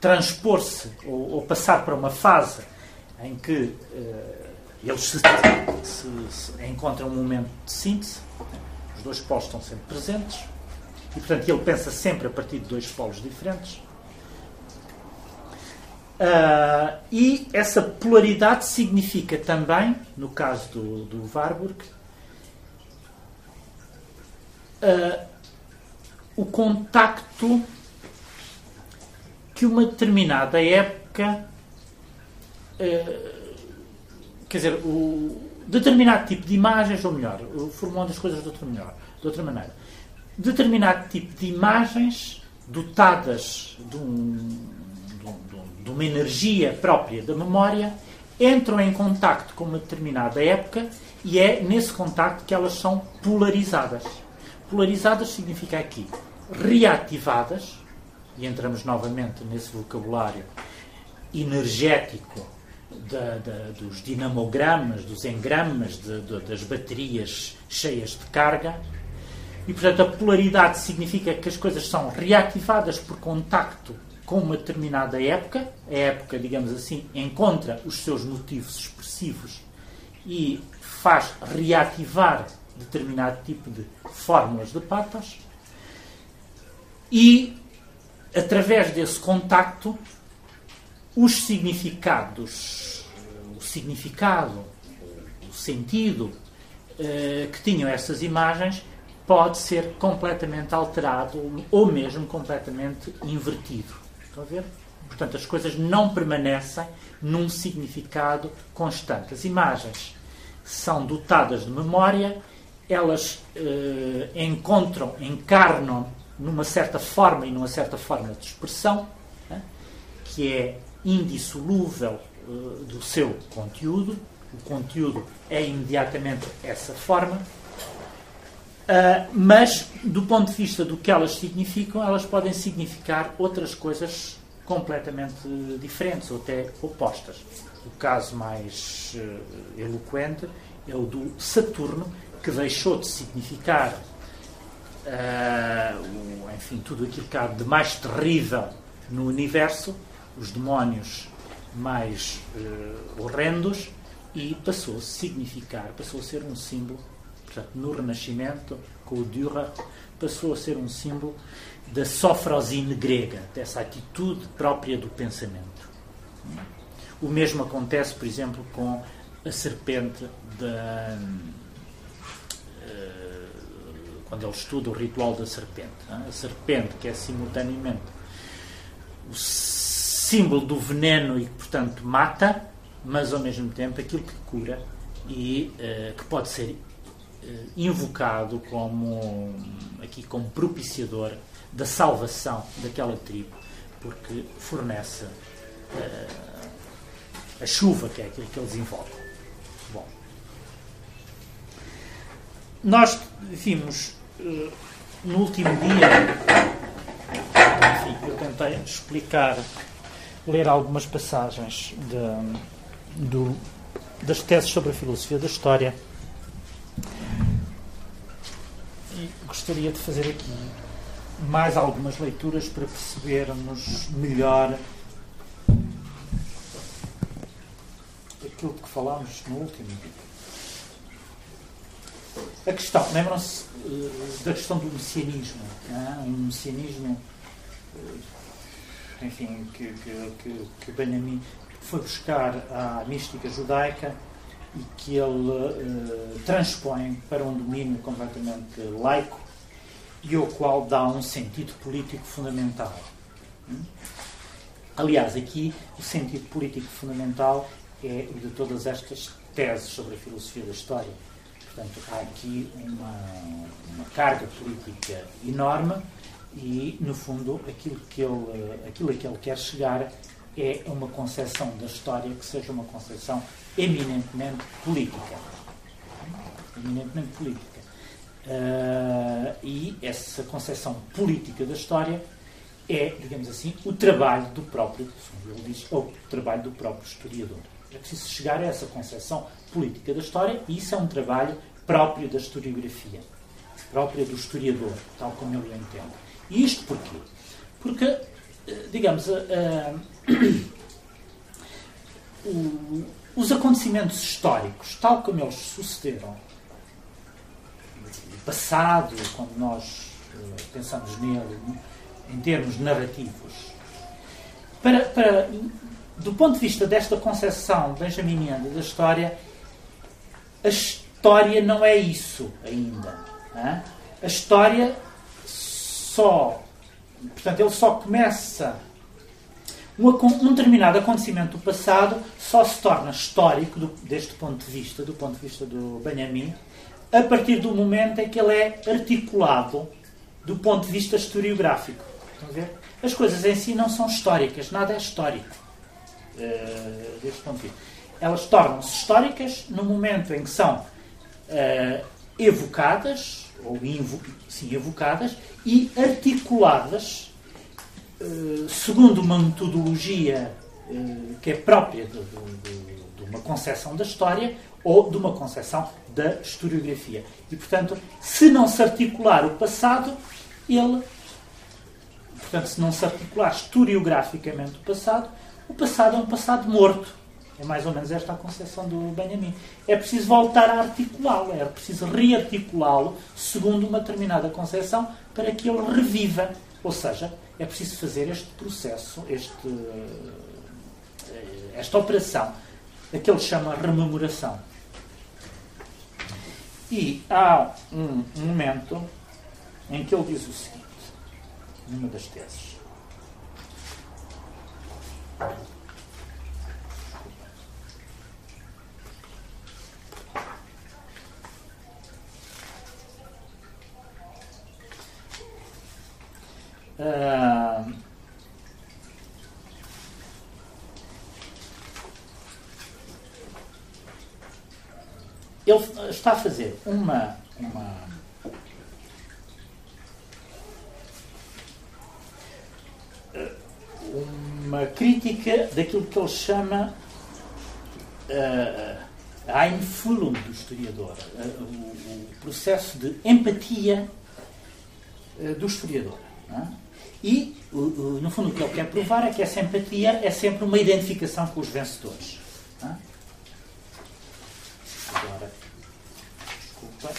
A: transpor-se ou, ou, passar para uma fase em que uh, eles se, se, se, encontram um momento de síntese. Os dois polos estão sempre presentes e, portanto, ele pensa sempre a partir de dois polos diferentes. Uh, e essa polaridade significa também, no caso do, do Warburg, uh, o contacto que uma determinada época, uh, quer dizer, o determinado tipo de imagens, ou melhor, formando as coisas de outra, melhor, de outra maneira, determinado tipo de imagens dotadas de um de uma energia própria da memória, entram em contacto com uma determinada época e é nesse contacto que elas são polarizadas. Polarizadas significa aqui reativadas, e entramos novamente nesse vocabulário energético da, da, dos dinamogramas, dos engramas, de, de, das baterias cheias de carga. E, portanto, a polaridade significa que as coisas são reativadas por contacto com uma determinada época, a época, digamos assim, encontra os seus motivos expressivos e faz reativar determinado tipo de fórmulas de patas e, através desse contacto, os significados, o significado, o sentido eh, que tinham essas imagens pode ser completamente alterado ou mesmo completamente invertido. Estão a ver? Portanto, as coisas não permanecem num significado constante. As imagens são dotadas de memória, elas eh, encontram, encarnam numa certa forma e numa certa forma de expressão, né, que é indissolúvel eh, do seu conteúdo. O conteúdo é imediatamente essa forma. Uh, mas, do ponto de vista do que elas significam, elas podem significar outras coisas completamente diferentes ou até opostas. O caso mais uh, eloquente é o do Saturno, que deixou de significar uh, o, enfim, tudo aquilo que há de mais terrível no universo, os demónios mais horrendos, e passou a significar, passou a ser um símbolo portanto, no Renascimento, com o Dürer, passou a ser um símbolo da sofrosine grega, dessa atitude própria do pensamento. O mesmo acontece, por exemplo, com a serpente da. Eh, quando ele estuda o ritual da serpente. A serpente, que é simultaneamente o símbolo do veneno e que, portanto, mata, mas ao mesmo tempo aquilo que cura e uh, que pode ser uh, invocado como aqui como propiciador da salvação daquela tribo, porque fornece uh, a chuva, que é aquilo que eles invocam. Bom, nós vimos no último dia, enfim, eu tentei explicar, ler algumas passagens de do, das teses sobre a filosofia da história. E gostaria de fazer aqui mais algumas leituras para percebermos melhor aquilo que falámos no último. A questão, lembram-se uh, da questão do messianismo, é? um messianismo, uh, enfim, que, que, que, que Benjamin foi buscar a mística judaica e que ele uh, transpõe para um domínio completamente laico e ao qual dá um sentido político fundamental. Aliás, aqui o sentido político fundamental é o de todas estas teses sobre a filosofia da história. Portanto, há aqui uma, uma carga política enorme e, no fundo, aquilo, que ele, aquilo a que ele quer chegar é uma concepção da história que seja uma concepção eminentemente política. Eminentemente política. Uh, e essa concepção política da história é, digamos assim, o trabalho do próprio, ele diz, é o trabalho do próprio historiador. É preciso chegar a essa concepção política da história e isso é um trabalho próprio da historiografia, próprio do historiador, tal como ele o entende. E isto porquê? Porque digamos, uh, uh, os acontecimentos históricos, tal como eles sucederam no passado, quando nós pensamos nele em termos narrativos, para, para, do ponto de vista desta concepção benjaminiana da história, a história não é isso ainda. É? A história só Portanto, ele só começa. Um, determinado acontecimento do passado só se torna histórico, do, deste ponto de vista, do ponto de vista do Benjamin, a partir do momento em que ele é articulado do ponto de vista historiográfico. Estão a ver? As coisas em si não são históricas, nada é histórico. Uh, deste ponto de vista. Elas tornam-se históricas no momento em que são uh, evocadas, ou sim, evocadas, e articuladas eh, segundo uma metodologia eh, que é própria de, de, de uma concepção da história ou de uma concepção da historiografia. E, portanto, se não se articular o passado, ele. Portanto, se não se articular historiograficamente o passado, o passado é um passado morto. É mais ou menos esta a concepção do Benjamin. É preciso voltar a articulá-lo, é preciso rearticulá-lo segundo uma determinada concepção para que ele reviva. Ou seja, é preciso fazer este processo, este, eh, esta operação, a que ele chama rememoração. E há um momento em que ele diz o seguinte, numa das teses. Uh, ele está a fazer uma, uma uma crítica daquilo que ele chama ah, ah, uh, a influência do historiador, uh, o, o, processo de empatia uh, do historiador. Não é? E, no fundo, o que ele quer provar é que essa empatia é sempre uma identificação com os vencedores. É? Agora, desculpa.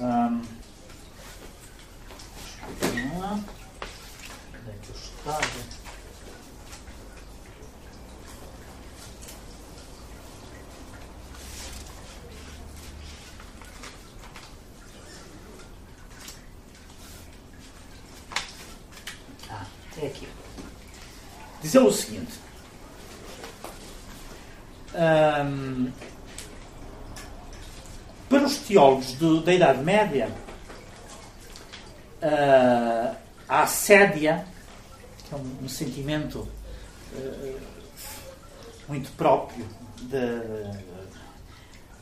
A: Um, lá. Onde é que eu estava? Ah, é aqui. Dizer o seguinte. Um, para os teólogos da Idade Média, uh, a assédia, que é um, um sentimento uh, muito próprio da,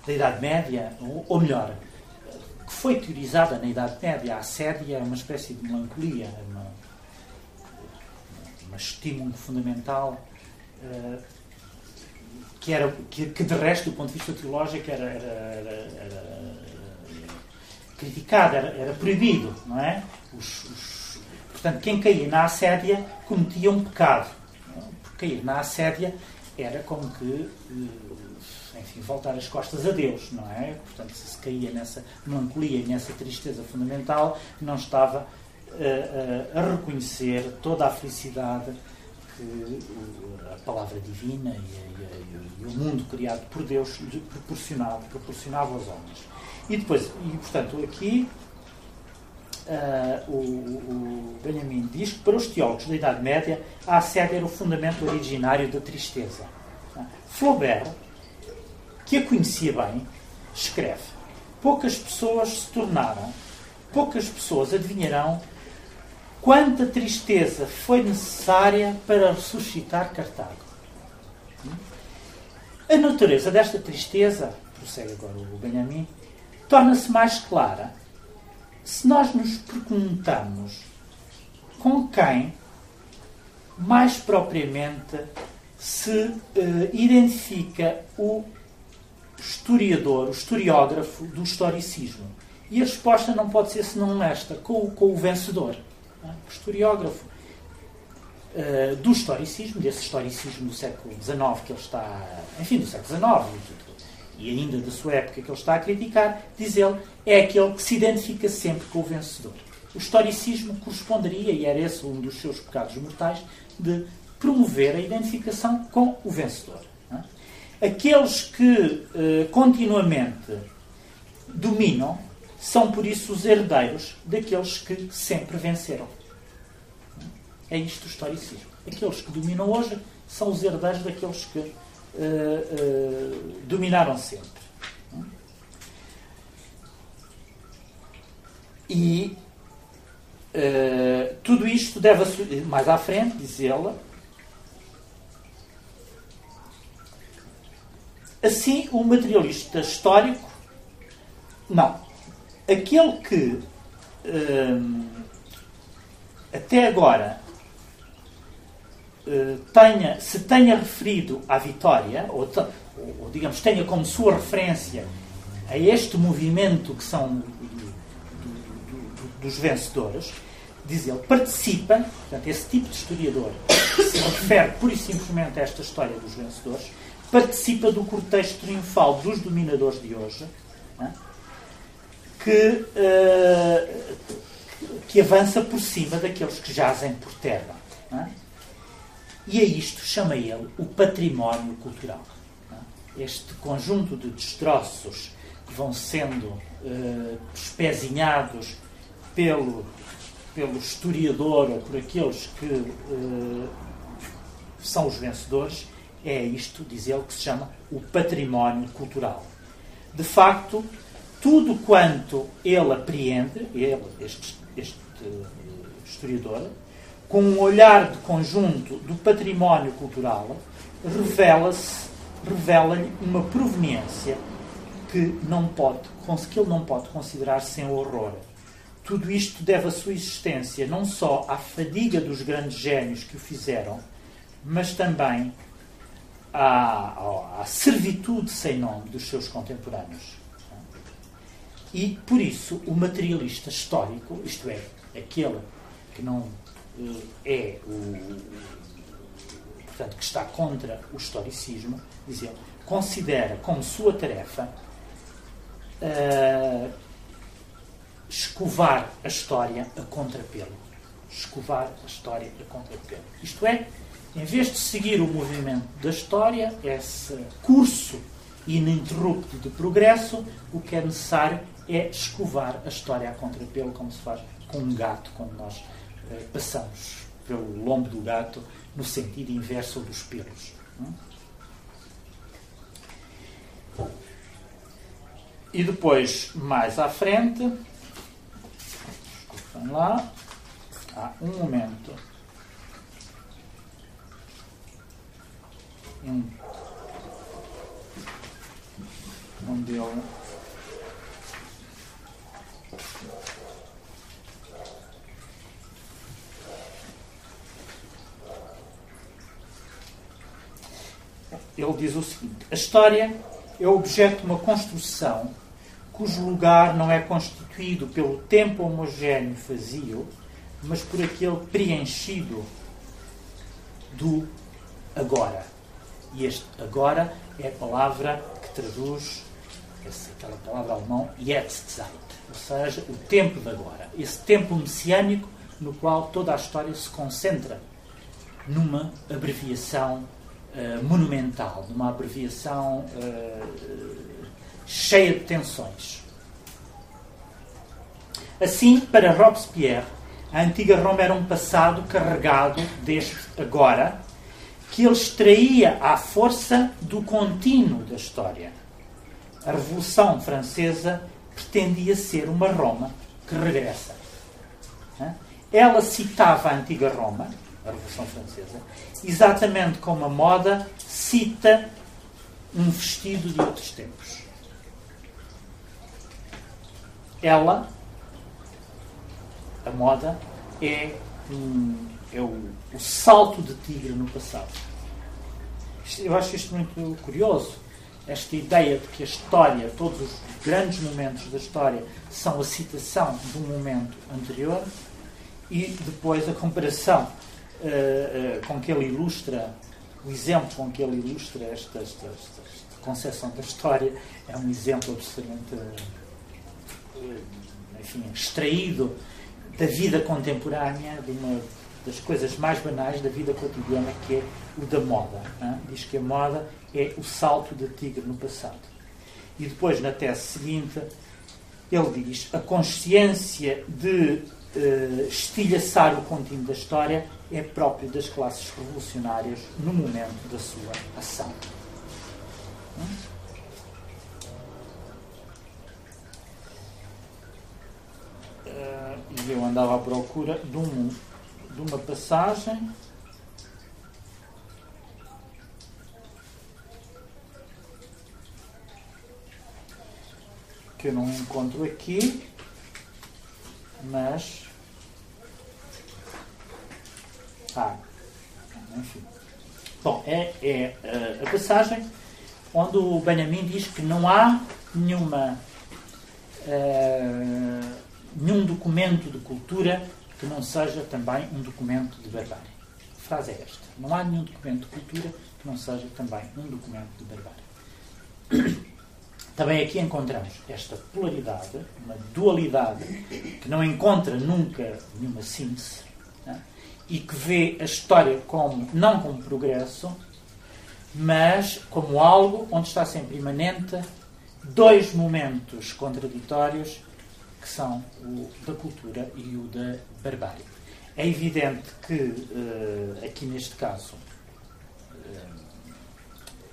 A: da Idade Média, ou, ou, melhor, que foi teorizada na Idade Média, a assédia é uma espécie de melancolia, é uma, uma estímulo fundamental. Uh, que, era, que, que de resto, do ponto de vista teológico, era, era, era, era criticado, era, proibido, não é? Os, os, portanto, quem caía na assédia cometia um pecado. Porque cair na assédia era como que, eh, enfim, voltar as costas a Deus, não é? Portanto, se se caía nessa melancolia nessa tristeza fundamental, não estava a, reconhecer toda a felicidade que a palavra divina e, e, e, o mundo criado por Deus proporcionava, proporcionava aos homens. E depois, e portanto, aqui uh, o, o, Benjamin diz que para os teólogos da Idade Média a assédio era o fundamento originário da tristeza. Flaubert, que a conhecia bem, escreve: Poucas pessoas se tornaram, poucas pessoas adivinharão quanta tristeza foi necessária para ressuscitar Cartago. A natureza desta tristeza, prossegue agora o Benjamin, torna-se mais clara se nós nos perguntamos com quem, mais propriamente, se uh, identifica o historiador, o historiógrafo do historicismo. E a resposta não pode ser senão esta, com, com o vencedor o historiógrafo uh, do historicismo, desse historicismo do século XIX que ele está, enfim, do século XIX e ainda da sua época que ele está a criticar, diz ele, é aquele que se identifica sempre com o vencedor. O historicismo corresponderia, e era esse um dos seus pecados mortais, de promover a identificação com o vencedor. É? Aqueles que uh, continuamente dominam são por isso os herdeiros daqueles que sempre venceram. É isto o historicismo. Aqueles que dominam hoje são os herdeiros daqueles que uh, uh, dominaram sempre. E uh, tudo isto deve, mais à frente, diz ela, assim o materialista histórico, não, aquele que hum, até agora uh, tenha, se tenha referido à vitória, ou, ou, digamos, tenha como sua referência a este movimento que são do, do, do, dos vencedores, diz ele, participa, portanto, esse tipo de historiador que se refere pura e simplesmente a esta história dos vencedores, participa do cortejo triunfal dos dominadores de hoje. Né? Que, uh, que avança por cima daqueles que jazem por terra. É? E a isto chama ele o património cultural. É? Este conjunto de destroços que vão sendo uh, espezinhados pelo, pelo historiador ou por aqueles que uh, são os vencedores, é isto, diz ele, que se chama o património cultural. De facto, tudo quanto ele apreende, ele, este, este historiador, com um olhar de conjunto do património cultural, revela-se, revela-lhe uma proveniência que, não pode, que ele não pode considerar sem horror. Tudo isto deve a sua existência não só à fadiga dos grandes gênios que o fizeram, mas também à, à servitude sem nome dos seus contemporâneos. E, por isso, o materialista histórico, isto é, aquele que não uh, é o. portanto, que está contra o historicismo, dizer, considera como sua tarefa uh, escovar a história a contrapelo. Escovar a história a contrapelo. Isto é, em vez de seguir o movimento da história, esse curso ininterrupto de progresso, o que é necessário é escovar a história a contrapelo, como se faz com um gato, quando nós eh, passamos pelo lombo do gato no sentido inverso dos pelos. Hum? E depois, mais à frente, desculpem lá, há um momento um, onde ele ele diz o seguinte: a história é objeto de uma construção cujo lugar não é constituído pelo tempo homogéneo vazio, mas por aquele preenchido do agora. E este agora é a palavra que traduz aquela palavra alemã Jetztzeit, ou seja, o tempo de agora. Esse tempo messiânico no qual toda a história se concentra numa abreviação uh, monumental, numa abreviação uh, cheia de tensões. Assim, para Robespierre, a antiga Roma era um passado carregado deste agora, que ele extraía à força do contínuo da história. A Revolução Francesa pretendia ser uma Roma que regressa. Ela citava a antiga Roma, a Revolução Francesa, exatamente como a moda cita um vestido de outros tempos. Ela, a moda, é, um, é o, o salto de tigre no passado. Eu acho isto muito curioso. Esta ideia de que a história, todos os grandes momentos da história, são a citação de um momento anterior e depois a comparação uh, uh, com que ele ilustra, o exemplo com que ele ilustra esta, esta, esta, concepção da história é um exemplo absolutamente uh, enfim, extraído da vida contemporânea, de uma das coisas mais banais da vida cotidiana, que é o da moda. Hein? Diz que a moda é o salto de tigre no passado. E depois, na tese seguinte, ele diz a consciência de uh, estilhaçar o contínuo da história é próprio das classes revolucionárias no momento da sua ação. Uh, e eu andava à procura de, um, de uma passagem que eu não encontro aqui, mas. Ah, enfim. Bom, é, é a passagem onde o Benjamin diz que não há nenhuma. Uh, nenhum documento de cultura que não seja também um documento de barbárie. A frase é esta. Não há nenhum documento de cultura que não seja também um documento de barbárie. Também aqui encontramos esta polaridade, uma dualidade que não encontra nunca nenhuma síntese né? e que vê a história como não como progresso, mas como algo onde está sempre imanente dois momentos contraditórios que são o da cultura e o da barbárie. É evidente que, uh, aqui neste caso, uh,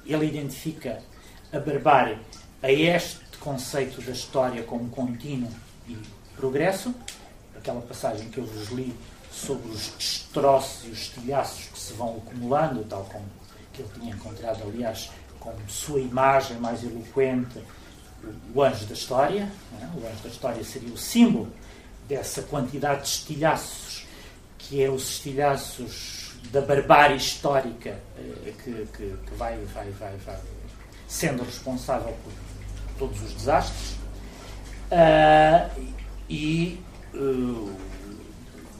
A: ele identifica a barbárie a este conceito da história como contínuo e progresso, aquela passagem que eu vos li sobre os destroços e os estilhaços que se vão acumulando, tal como que ele tinha encontrado, aliás, como sua imagem mais eloquente, o anjo da história. É? O anjo da história seria o símbolo dessa quantidade de estilhaços, que é os estilhaços da barbárie histórica eh, que, que, que vai, vai, vai, vai sendo responsável por todos os desastres. Uh, e, uh,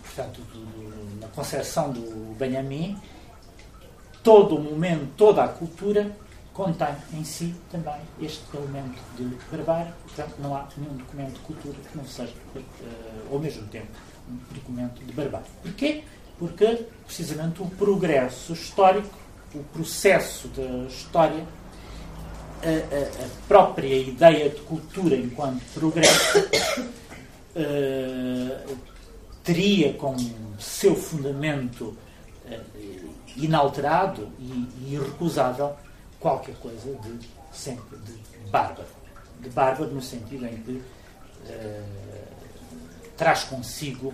A: portanto, do, na concepção do Benjamin, todo o momento, toda a cultura contém em si também este elemento de barbárie. Portanto, não há nenhum documento de cultura que não seja, uh, ao mesmo tempo, um documento de barbárie. Porquê? Porque, precisamente, o progresso histórico, o processo da história, a, a, a própria ideia de cultura enquanto progresso, uh, teria como seu fundamento uh, inalterado e, e irrecusável qualquer coisa de sempre de bárbaro. De bárbaro no sentido em que uh, traz consigo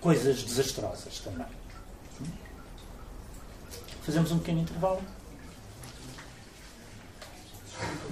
A: coisas desastrosas também. Fazemos um pequeno intervalo. Eu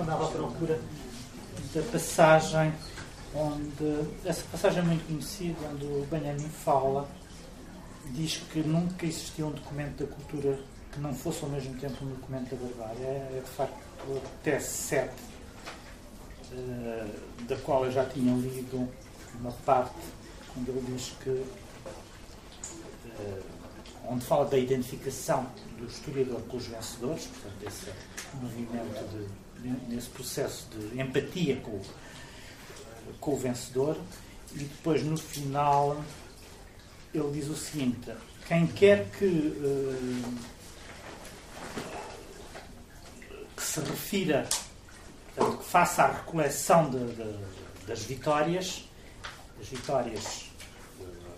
A: andava à procura da passagem onde. Essa passagem é muito conhecida, onde o Benjamin fala, diz que nunca existiu um documento da cultura que não fosse ao mesmo tempo um documento da barbárie. É, é de facto o TS7, uh, da qual eu já tinha lido uma parte, quando ele diz que. Uh, onde fala da identificação do historiador com os vencedores, portanto, esse movimento, de, nesse processo de empatia com, com o vencedor, e depois no final ele diz o seguinte: quem quer que, uh, que se refira, portanto, que faça a recoleção de, de, das vitórias, das vitórias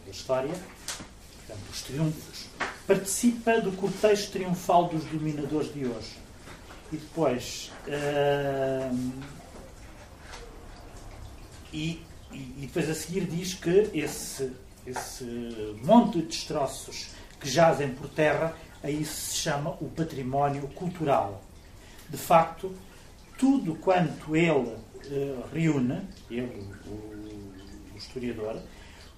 A: da história, portanto, os triunfos, participa do cortejo triunfal dos dominadores de hoje. E depois. Uh, e, e, depois a seguir diz que esse, esse monte de destroços que jazem por terra, a isso se chama o património cultural. De facto, tudo quanto ele uh, reúne, ele, o, o historiador,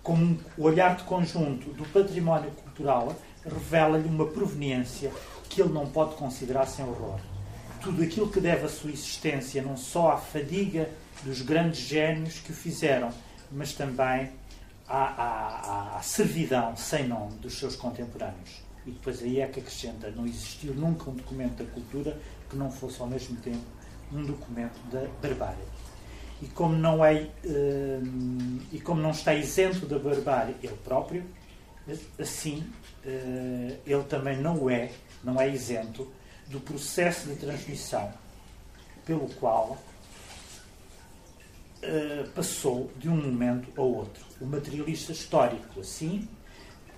A: com um olhar de conjunto do património cultural, revela-lhe uma proveniência que ele não pode considerar sem horror. Tudo aquilo que deve a sua existência não só à fadiga dos grandes gênios que o fizeram, mas também à, à, à servidão sem nome dos seus contemporâneos. E depois aí é que acrescenta: não existiu nunca um documento da cultura que não fosse ao mesmo tempo um documento da barbárie. E como não é uh, e como não está isento da barbárie ele próprio, assim uh, ele também não é, não é isento do processo de transmissão pelo qual uh, passou de um momento ao outro. O materialista histórico, assim,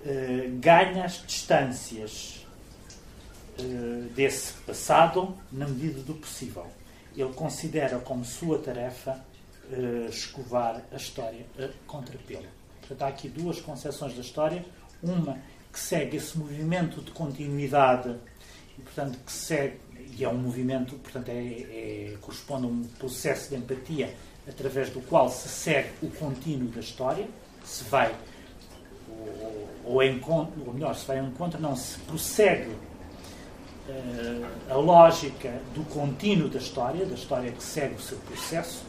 A: uh, ganha as distâncias desse passado na medida do possível. Ele considera como sua tarefa escovar a história a contrapelo. Portanto, há aqui duas concepções da história. Uma que segue esse movimento de continuidade e, portanto, que segue, e é um movimento, portanto, é, é, corresponde a um processo de empatia através do qual se segue o contínuo da história, se vai ou, ou, encontro, ou melhor, se vai ao encontro, não, se prossegue uh, a lógica do contínuo da história, da história que segue o seu processo,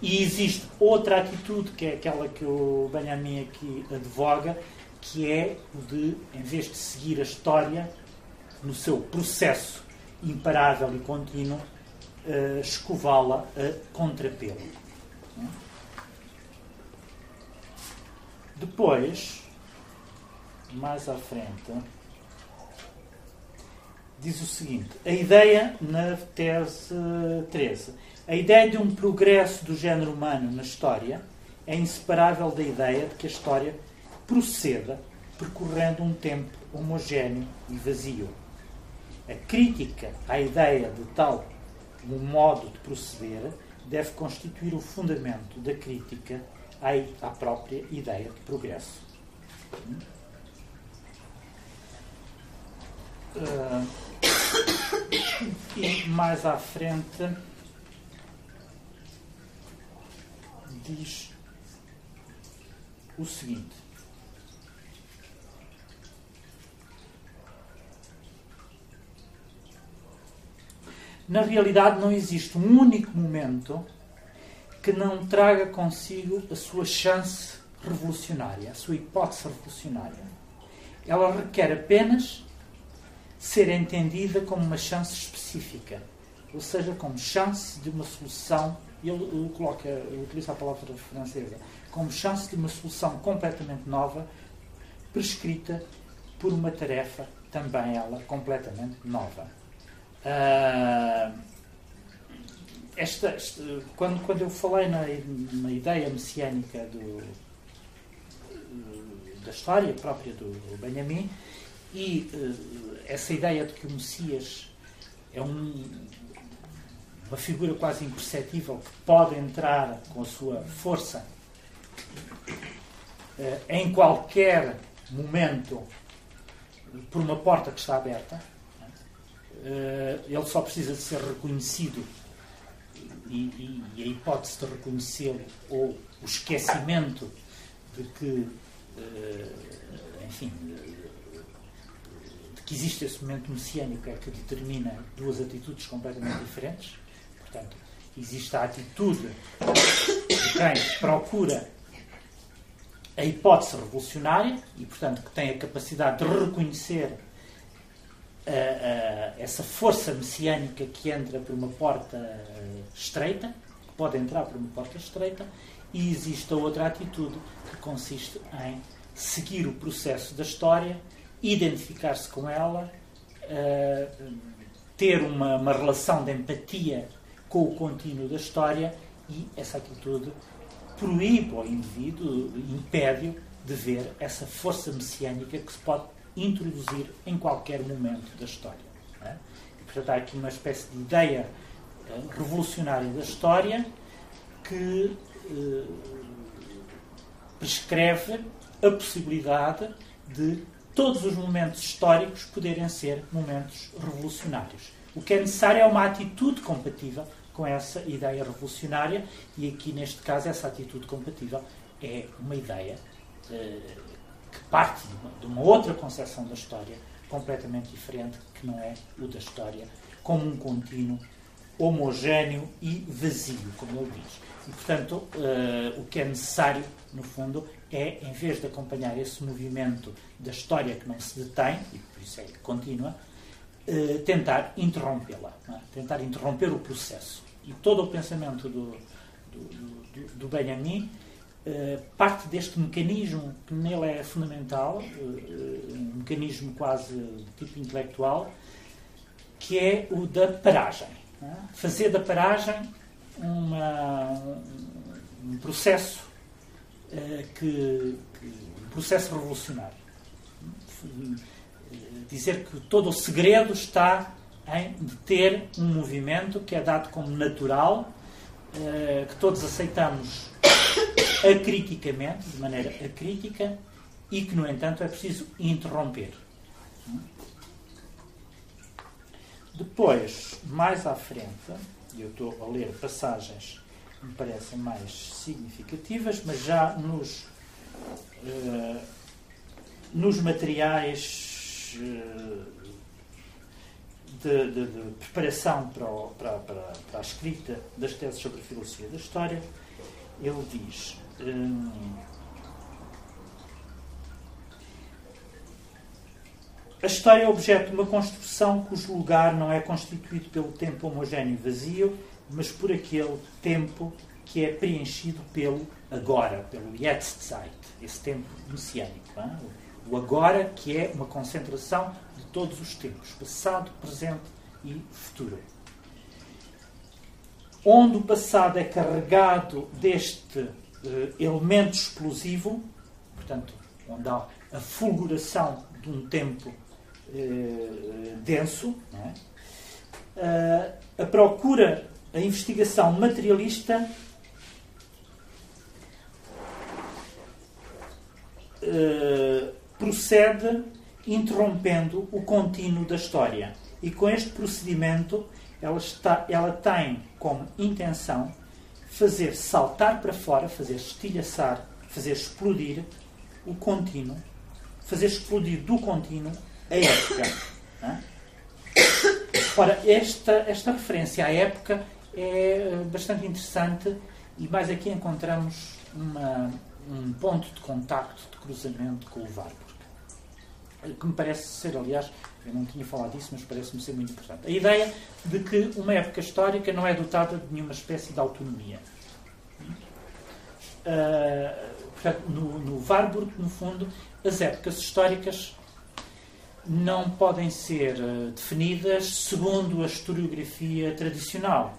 A: E existe outra atitude, que é aquela que o Benjamin aqui advoga, que é o de, em vez de seguir a história no seu processo imparável e contínuo, uh, escová-la a contrapelo. Depois, mais à frente, diz o seguinte: a ideia na tese 13, a ideia de um progresso do género humano na história é inseparável da ideia de que a história proceda percorrendo um tempo homogéneo e vazio. A crítica à ideia de tal modo de proceder deve constituir o fundamento da crítica à própria ideia de progresso. Uh, e mais à frente diz o seguinte. Na realidade, não existe um único momento que não traga consigo a sua chance revolucionária, a sua hipótese revolucionária. Ela requer apenas ser entendida como uma chance específica, ou seja, como chance de uma solução, ele coloca, utiliza a palavra francesa, como chance de uma solução completamente nova, prescrita por uma tarefa também ela completamente nova. Uh, esta, esta, quando, quando eu falei na, na ideia messiânica do, da história própria do Benjamin, e uh, essa ideia de que o Messias é um, uma figura quase imperceptível que pode entrar com a sua força uh, em qualquer momento por uma porta que está aberta, ele só precisa de ser reconhecido e, e, e a hipótese de reconhecê-lo ou o esquecimento de que, enfim, que existe esse momento messiânico é que determina duas atitudes completamente diferentes. Portanto, existe a atitude de quem procura a hipótese revolucionária e, portanto, que tem a capacidade de reconhecer essa força messiânica que entra por uma porta estreita, que pode entrar por uma porta estreita, e existe a outra atitude que consiste em seguir o processo da história identificar-se com ela, uh, ter uma, uma, relação de empatia com o contínuo da história e essa atitude proíbe ao indivíduo, impede de ver essa força messiânica que se pode introduzir em qualquer momento da história. É? E, portanto, há aqui uma espécie de ideia uh, revolucionária da história que uh, prescreve a possibilidade de todos os momentos históricos poderem ser momentos revolucionários. O que é necessário é uma atitude compatível com essa ideia revolucionária, e aqui, neste caso, essa atitude compatível é uma ideia eh, que parte de uma, de uma, outra concepção da história completamente diferente, que não é o da história, como um contínuo homogéneo e vazio, como ele diz. E, portanto, uh, o que é necessário, no fundo, é, em vez de acompanhar esse movimento da história que não se detém, e por isso é que continua, uh, tentar interrompê-la, é? tentar interromper o processo. E todo o pensamento do, do, do, do Benjamin parte deste mecanismo que nele é fundamental, um mecanismo quase de tipo intelectual, que é o da paragem. É? Fazer da paragem uma, um processo que, um processo revolucionário. Dizer que todo o segredo está em ter um movimento que é dado como natural, que todos aceitamos acriticamente, de maneira acrítica, e que, no entanto, é preciso interromper. Depois, mais à frente, eu estou a ler passagens que me parecem mais significativas, mas já nos, uh, nos materiais uh, de, de, de, preparação para, o, para, para, para, a escrita das teses sobre a filosofia da história, ele diz. Hum, a história é objeto de uma construção cujo lugar não é constituído pelo tempo homogéneo e vazio, mas por aquele tempo que é preenchido pelo agora, pelo Jetztzeit, esse tempo messiânico. É? O agora, que é uma concentração de todos os tempos, passado, presente e futuro. Onde o passado é carregado deste uh, elemento explosivo, portanto, onde há a fulguração de um tempo uh, denso, é? uh, a procura, a investigação materialista procede interrompendo o contínuo da história. E com este procedimento, ela, está, ela tem como intenção fazer saltar para fora, fazer estilhaçar, fazer explodir o contínuo, fazer explodir do contínuo a época. É? Ora, esta, esta referência à época é eh, bastante interessante e mais aqui encontramos uma, um ponto de contacto, de cruzamento com o Warburg. Que me parece ser, aliás, eu não tinha falado disso, mas parece-me ser muito importante. A ideia de que uma época histórica não é dotada de nenhuma espécie de autonomia. Uh, portanto, no, no Warburg, no fundo, as épocas históricas não podem ser uh, definidas segundo a historiografia tradicional.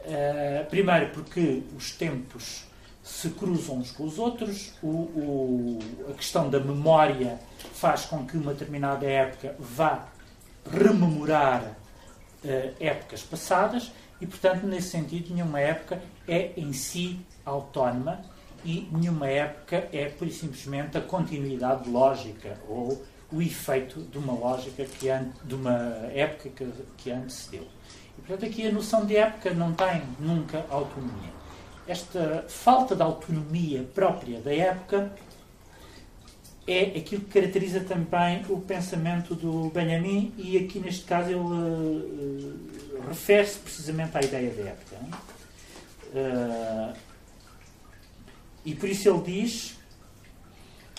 A: Uh, primeiro, porque os tempos se cruzam uns com os outros, o, o, a questão da memória faz com que uma determinada época vá rememorar uh, épocas passadas e, portanto, nesse sentido, nenhuma época é em si autónoma e nenhuma época é, por simplesmente, a continuidade lógica ou o efeito de uma lógica que de uma época que, que antecedeu. E, portanto, aqui a noção de época não tem nunca autonomia esta falta de autonomia própria da época é aquilo que caracteriza também o pensamento do Benjamin e aqui neste caso ele uh, refere-se precisamente à ideia da época. Uh, e por isso ele diz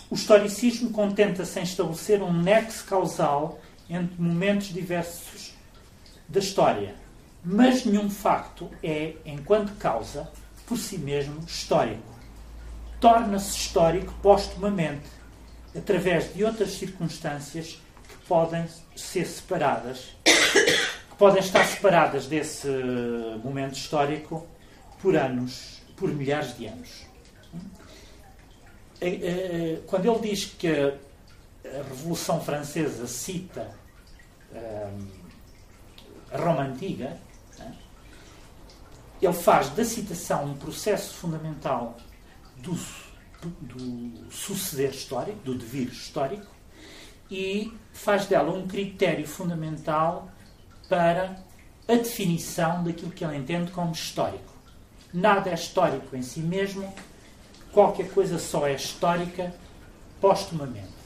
A: o historicismo contenta-se em estabelecer um nexo causal entre momentos diversos da história, mas nenhum facto é, enquanto causa, por si mesmo histórico. Torna-se histórico postumamente, através de outras circunstâncias que podem ser separadas, que podem estar separadas desse momento histórico por anos, por milhares de anos. É, é, quando ele diz que a Revolução Francesa cita a Roma Antiga, ele faz da citação um processo fundamental do, do suceder histórico, do devir histórico, e faz dela um critério fundamental para a definição daquilo que ele entende como histórico. Nada é histórico em si mesmo, qualquer coisa só é histórica postumamente.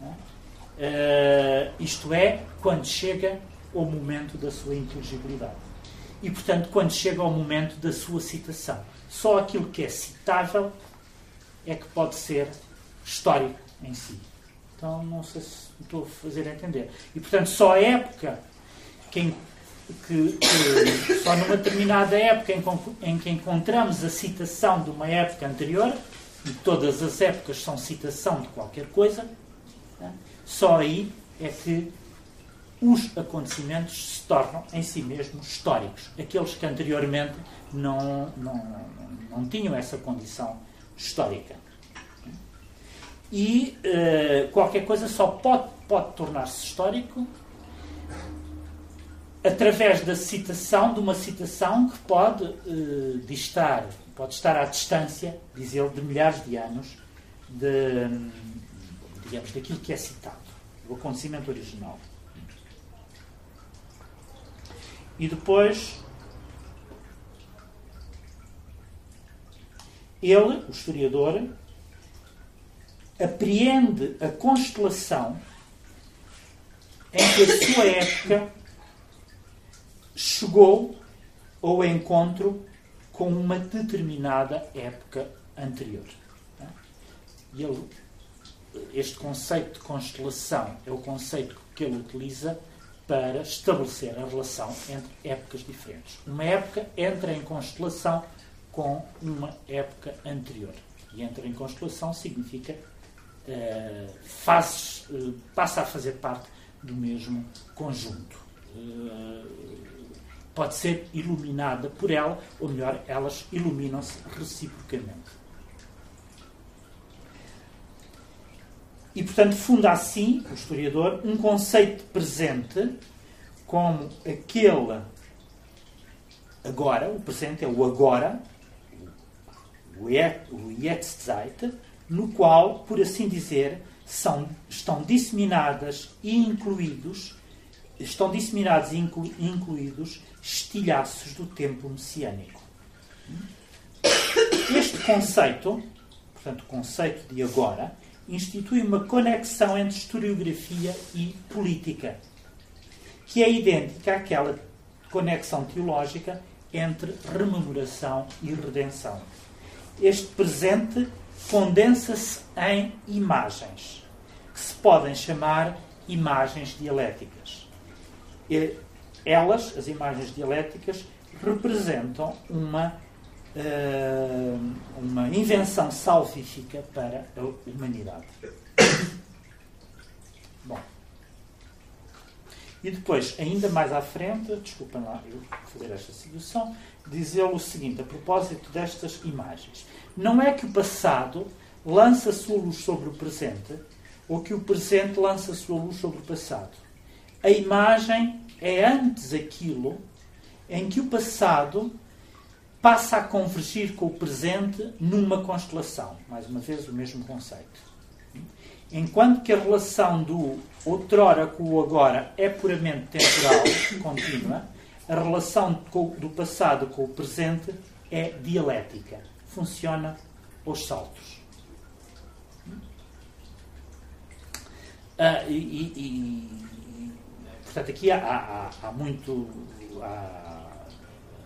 A: Uh, isto é, quando chega ao momento da sua inteligibilidade e, portanto, quando chega ao momento da sua citação. Só aquilo que é citável é que pode ser histórico em si. Então, não sei se estou a fazer entender. E, portanto, só a época que, que, que só numa determinada época em, em, que encontramos a citação de uma época anterior, e todas as épocas são citação de qualquer coisa, né? só aí é que os acontecimentos se tornam em si mesmos históricos. Aqueles que anteriormente não, não, não tinham essa condição histórica. E uh, qualquer coisa só pode, pode tornar-se histórico através da citação, de uma citação que pode uh, distar, pode estar à distância, diz ele, de milhares de anos de, digamos, daquilo que é citado, do acontecimento original. E depois ele, o historiador, apreende a constelação em que a sua época chegou ao encontro com uma determinada época anterior. E ele, este conceito de constelação é o conceito que ele utiliza para estabelecer a relação entre épocas diferentes. Uma época entra em constelação com uma época anterior. E entra em constelação significa uh, faz, uh, passa a fazer parte do mesmo conjunto. Uh, pode ser iluminada por ela, ou melhor, elas iluminam-se reciprocamente. E, portanto, funda assim, o historiador, um conceito presente como aquele agora, o presente é o agora, o Jetztzeit, no qual, por assim dizer, são, estão disseminadas e incluídos estão disseminados e inclu, incluídos estilhaços do tempo messiânico. Este conceito, portanto, o conceito de agora, institui uma conexão entre historiografia e política, que é idêntica àquela conexão teológica entre rememoração e redenção. Este presente condensa-se em imagens, que se podem chamar imagens dialéticas. Elas, as imagens dialéticas, representam uma, uh, uma invenção salvífica para a humanidade. Bom. E depois, ainda mais à frente, desculpem lá eu fazer esta situação, diz ele o seguinte, a propósito destas imagens. Não é que o passado lança sua luz sobre o presente, ou que o presente lança sua luz sobre o passado. A imagem é antes aquilo em que o passado passa a convergir com o presente numa constelação. Mais uma vez, o mesmo conceito. Enquanto que a relação do outrora com o agora é puramente temporal, contínua, a relação do passado com o presente é dialética. Funciona aos saltos. Ah, e, e, portanto, aqui há, há, há muito. Há,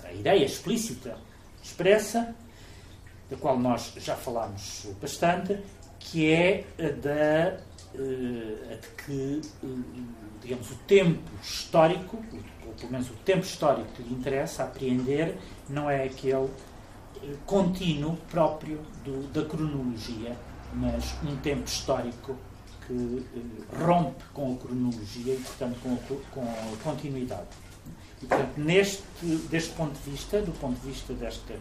A: a ideia explícita, expressa, da qual nós já falámos bastante, que é a da a de que, digamos, o tempo histórico, ou pelo menos o tempo histórico que lhe interessa apreender, não é aquele contínuo próprio do, da cronologia, mas um tempo histórico que eh, rompe com a cronologia e, portanto, com a, com a continuidade. E, portanto, neste, deste ponto de vista, do ponto de vista desta,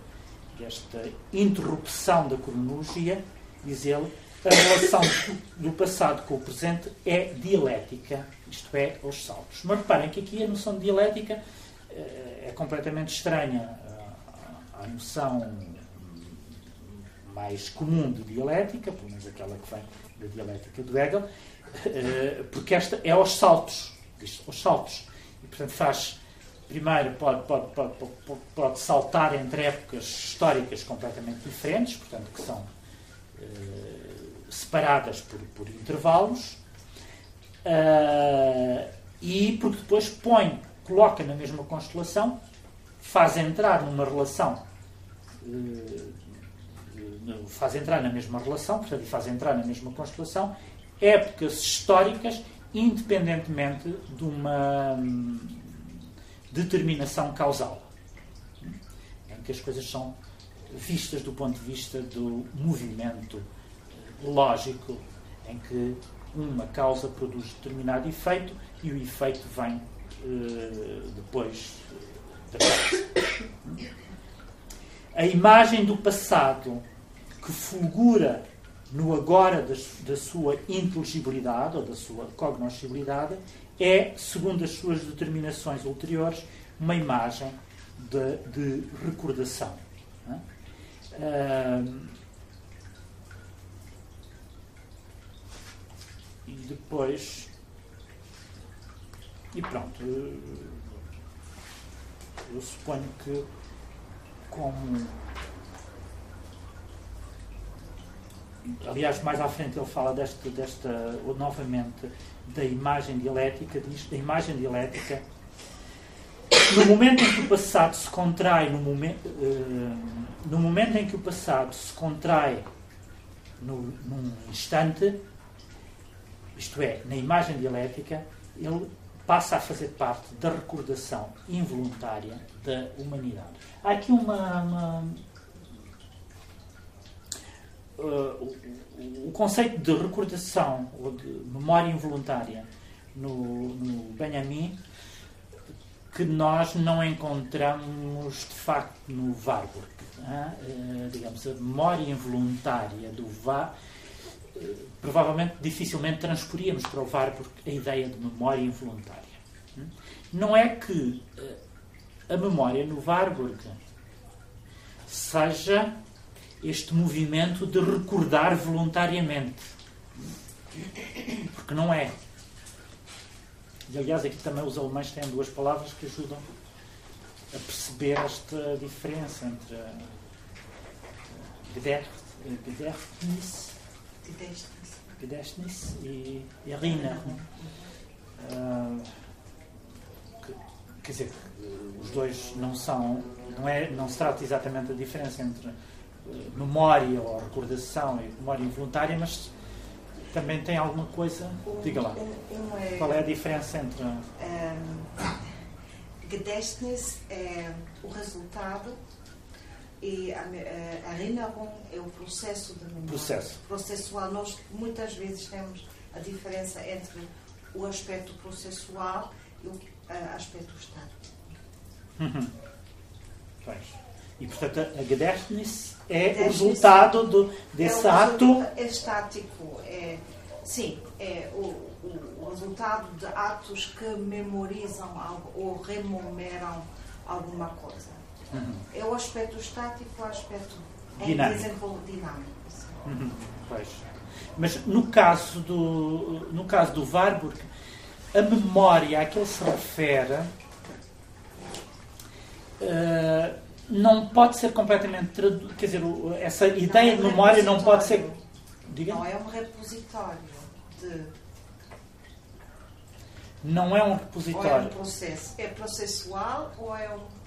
A: desta interrupção da cronologia, diz ele, a relação do passado com o presente é dialética, isto é, aos saltos. Mas reparem que aqui a noção de dialética eh, é completamente estranha à noção mais comum de dialética, pelo menos aquela que vem da dialética do Hegel, eh, porque esta é aos saltos. Aos saltos. E, portanto, faz. Primeiro, pode, pode, pode, pode, saltar entre épocas históricas completamente diferentes, portanto, que são uh, separadas por, por intervalos, uh, e porque depois põe, coloca na mesma constelação, faz entrar numa relação faz entrar na mesma relação, portanto, faz entrar na mesma constelação, épocas históricas, independentemente de uma hum, determinação causal, em que as coisas são vistas do ponto de vista do movimento lógico, em que uma causa produz determinado efeito e o efeito vem uh, depois da causa. A imagem do passado que fulgura no agora da, sua inteligibilidade ou da sua cognoscibilidade é, segundo as suas determinações ulteriores, uma imagem de, de recordação. Uh, e depois. E pronto. Eu suponho que, como aliás, mais à frente ele fala desta, desta novamente, da imagem dialética, diz, da imagem dialética no momento em que o passado se contrai, no momento, uh, no momento em que o passado se contrai no, num instante, isto é, na imagem dialética, ele passa a fazer parte da recordação involuntária da humanidade. Há aqui uma. uma uh, o, o, conceito de recordação ou de memória involuntária no, no Benjamin que nós não encontramos de facto no Warburg. Uh, digamos, a memória involuntária do Warburg provavelmente dificilmente transporíamos para o Warburg a ideia de memória involuntária. Não é que a memória no Warburg seja este movimento de recordar voluntariamente. Porque não é. E, aliás, aqui também os alemães têm duas palavras que ajudam a perceber esta diferença entre Gedächtnis, Gedächtnis e Erinnerung. Uh, quer dizer, os dois não são, não, é, não se trata exatamente da diferença entre memória ou recordação e memória involuntária, mas também tem alguma coisa. Diga lá. Qual é a diferença entre.
B: Gedächtnis é o resultado e a, a Erinnerung é o processo de memória.
A: Processo.
B: Processual. Nós muitas vezes temos a diferença entre o aspecto processual e o uh, aspecto estático.
A: Uhum. Pois. E, portanto, a Gedächtnis é o resultado do, desse é ato.
B: É estático. É, sim, é o, o, o, resultado de atos que memorizam algo ou rememoram alguma coisa. Uhum. É o aspecto estático, o aspecto dinâmico. dinâmico
A: uhum. Pois. Mas no caso do, no caso do Warburg, a memória a que ele se refere uh, não pode ser completamente traduzido. Quer dizer, essa ideia de memória não pode ser.
B: Diga? Não é um repositório de.
A: Não é um repositório. Ou é
B: um processo. É processual ou é um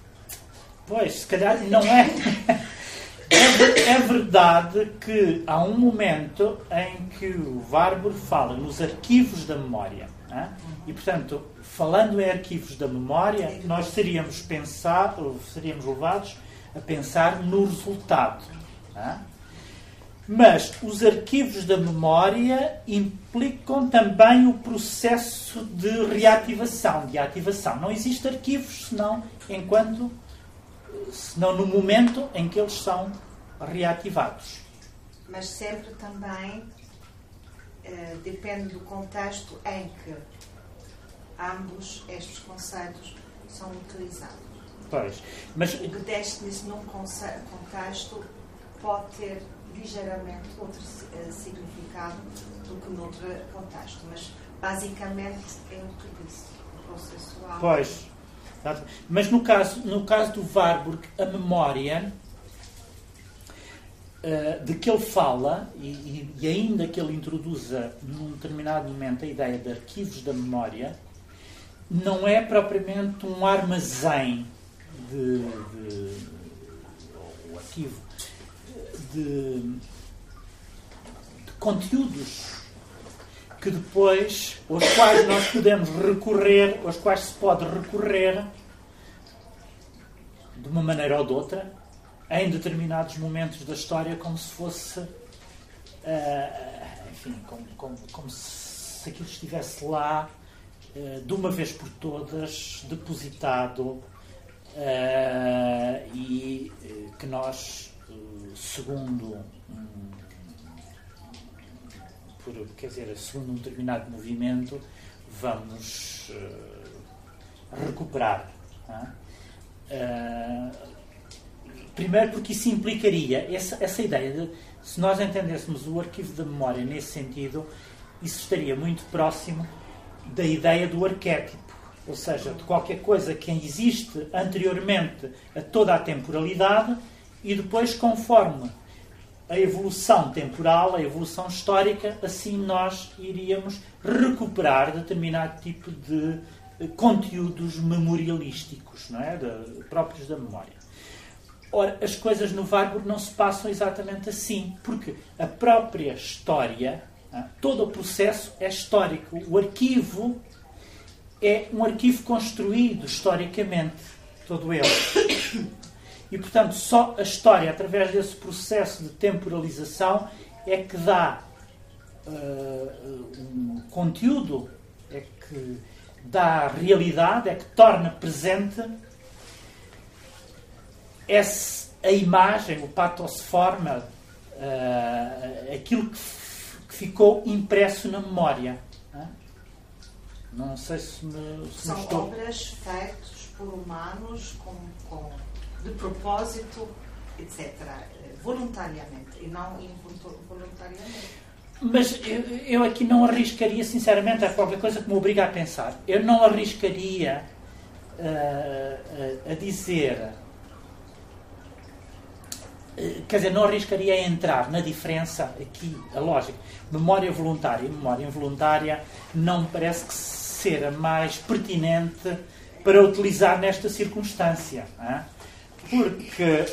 A: Pois, se calhar não é. É, é verdade que há um momento em que o Warburg fala nos arquivos da memória. Né? E, portanto, falando em arquivos da memória, nós seríamos, pensar, seríamos levados a pensar no resultado. Né? Mas os arquivos da memória implicam também o processo de reativação, de ativação. Não existe arquivos senão enquanto senão no momento em que eles são reativados.
B: Mas sempre também eh, depende do contexto em que ambos estes conceitos são utilizados.
A: Pois, mas...
B: O Gedächtnis num contexto pode ter ligeiramente outro uh, significado do que noutro contexto, mas basicamente é o que disse, o processual.
A: Pois, mas no caso, no caso do Warburg, a memória uh, de que ele fala, e, e, ainda que ele introduza num determinado momento a ideia de arquivos da memória, não é propriamente um armazém de, de ou arquivo de, de conteúdos que depois, aos quais nós podemos recorrer, aos quais se pode recorrer de uma maneira ou de outra, em determinados momentos da história, como se fosse, uh, enfim, como, como, como, se aquilo estivesse lá de uma vez por todas, depositado uh, e que nós, segundo um, por, quer dizer, segundo um determinado movimento, vamos uh, recuperar. Uh, primeiro porque isso implicaria essa, essa ideia de, se nós entendêssemos o arquivo da memória nesse sentido, isso estaria muito próximo da ideia do arquétipo, ou seja, de qualquer coisa que existe anteriormente a toda a temporalidade e depois, conforme a evolução temporal, a evolução histórica, assim nós iríamos recuperar determinado tipo de conteúdos memorialísticos, não é? De, próprios da memória. Ora, as coisas no Warburg não se passam exatamente assim, porque a própria história? Todo o processo é histórico. O arquivo é um arquivo construído historicamente, todo ele. E, portanto, só a história, através desse processo de temporalização, é que dá uh, um conteúdo, é que dá realidade, é que torna presente essa, a imagem, o pathos forma, uh, aquilo que, ficou impresso na memória. Não sei se me. Se
B: São
A: me estou...
B: obras feitas por humanos com, com de propósito, etc. Voluntariamente e não involuntariamente.
A: Mas eu, eu, aqui não arriscaria, sinceramente, a qualquer coisa que me obriga a pensar. Eu não arriscaria uh, a dizer. Uh, quer dizer, não arriscaria entrar na diferença aqui, a lógica. Memória voluntária e memória involuntária não me parece que ser a mais pertinente para utilizar nesta circunstância. Hein? Porque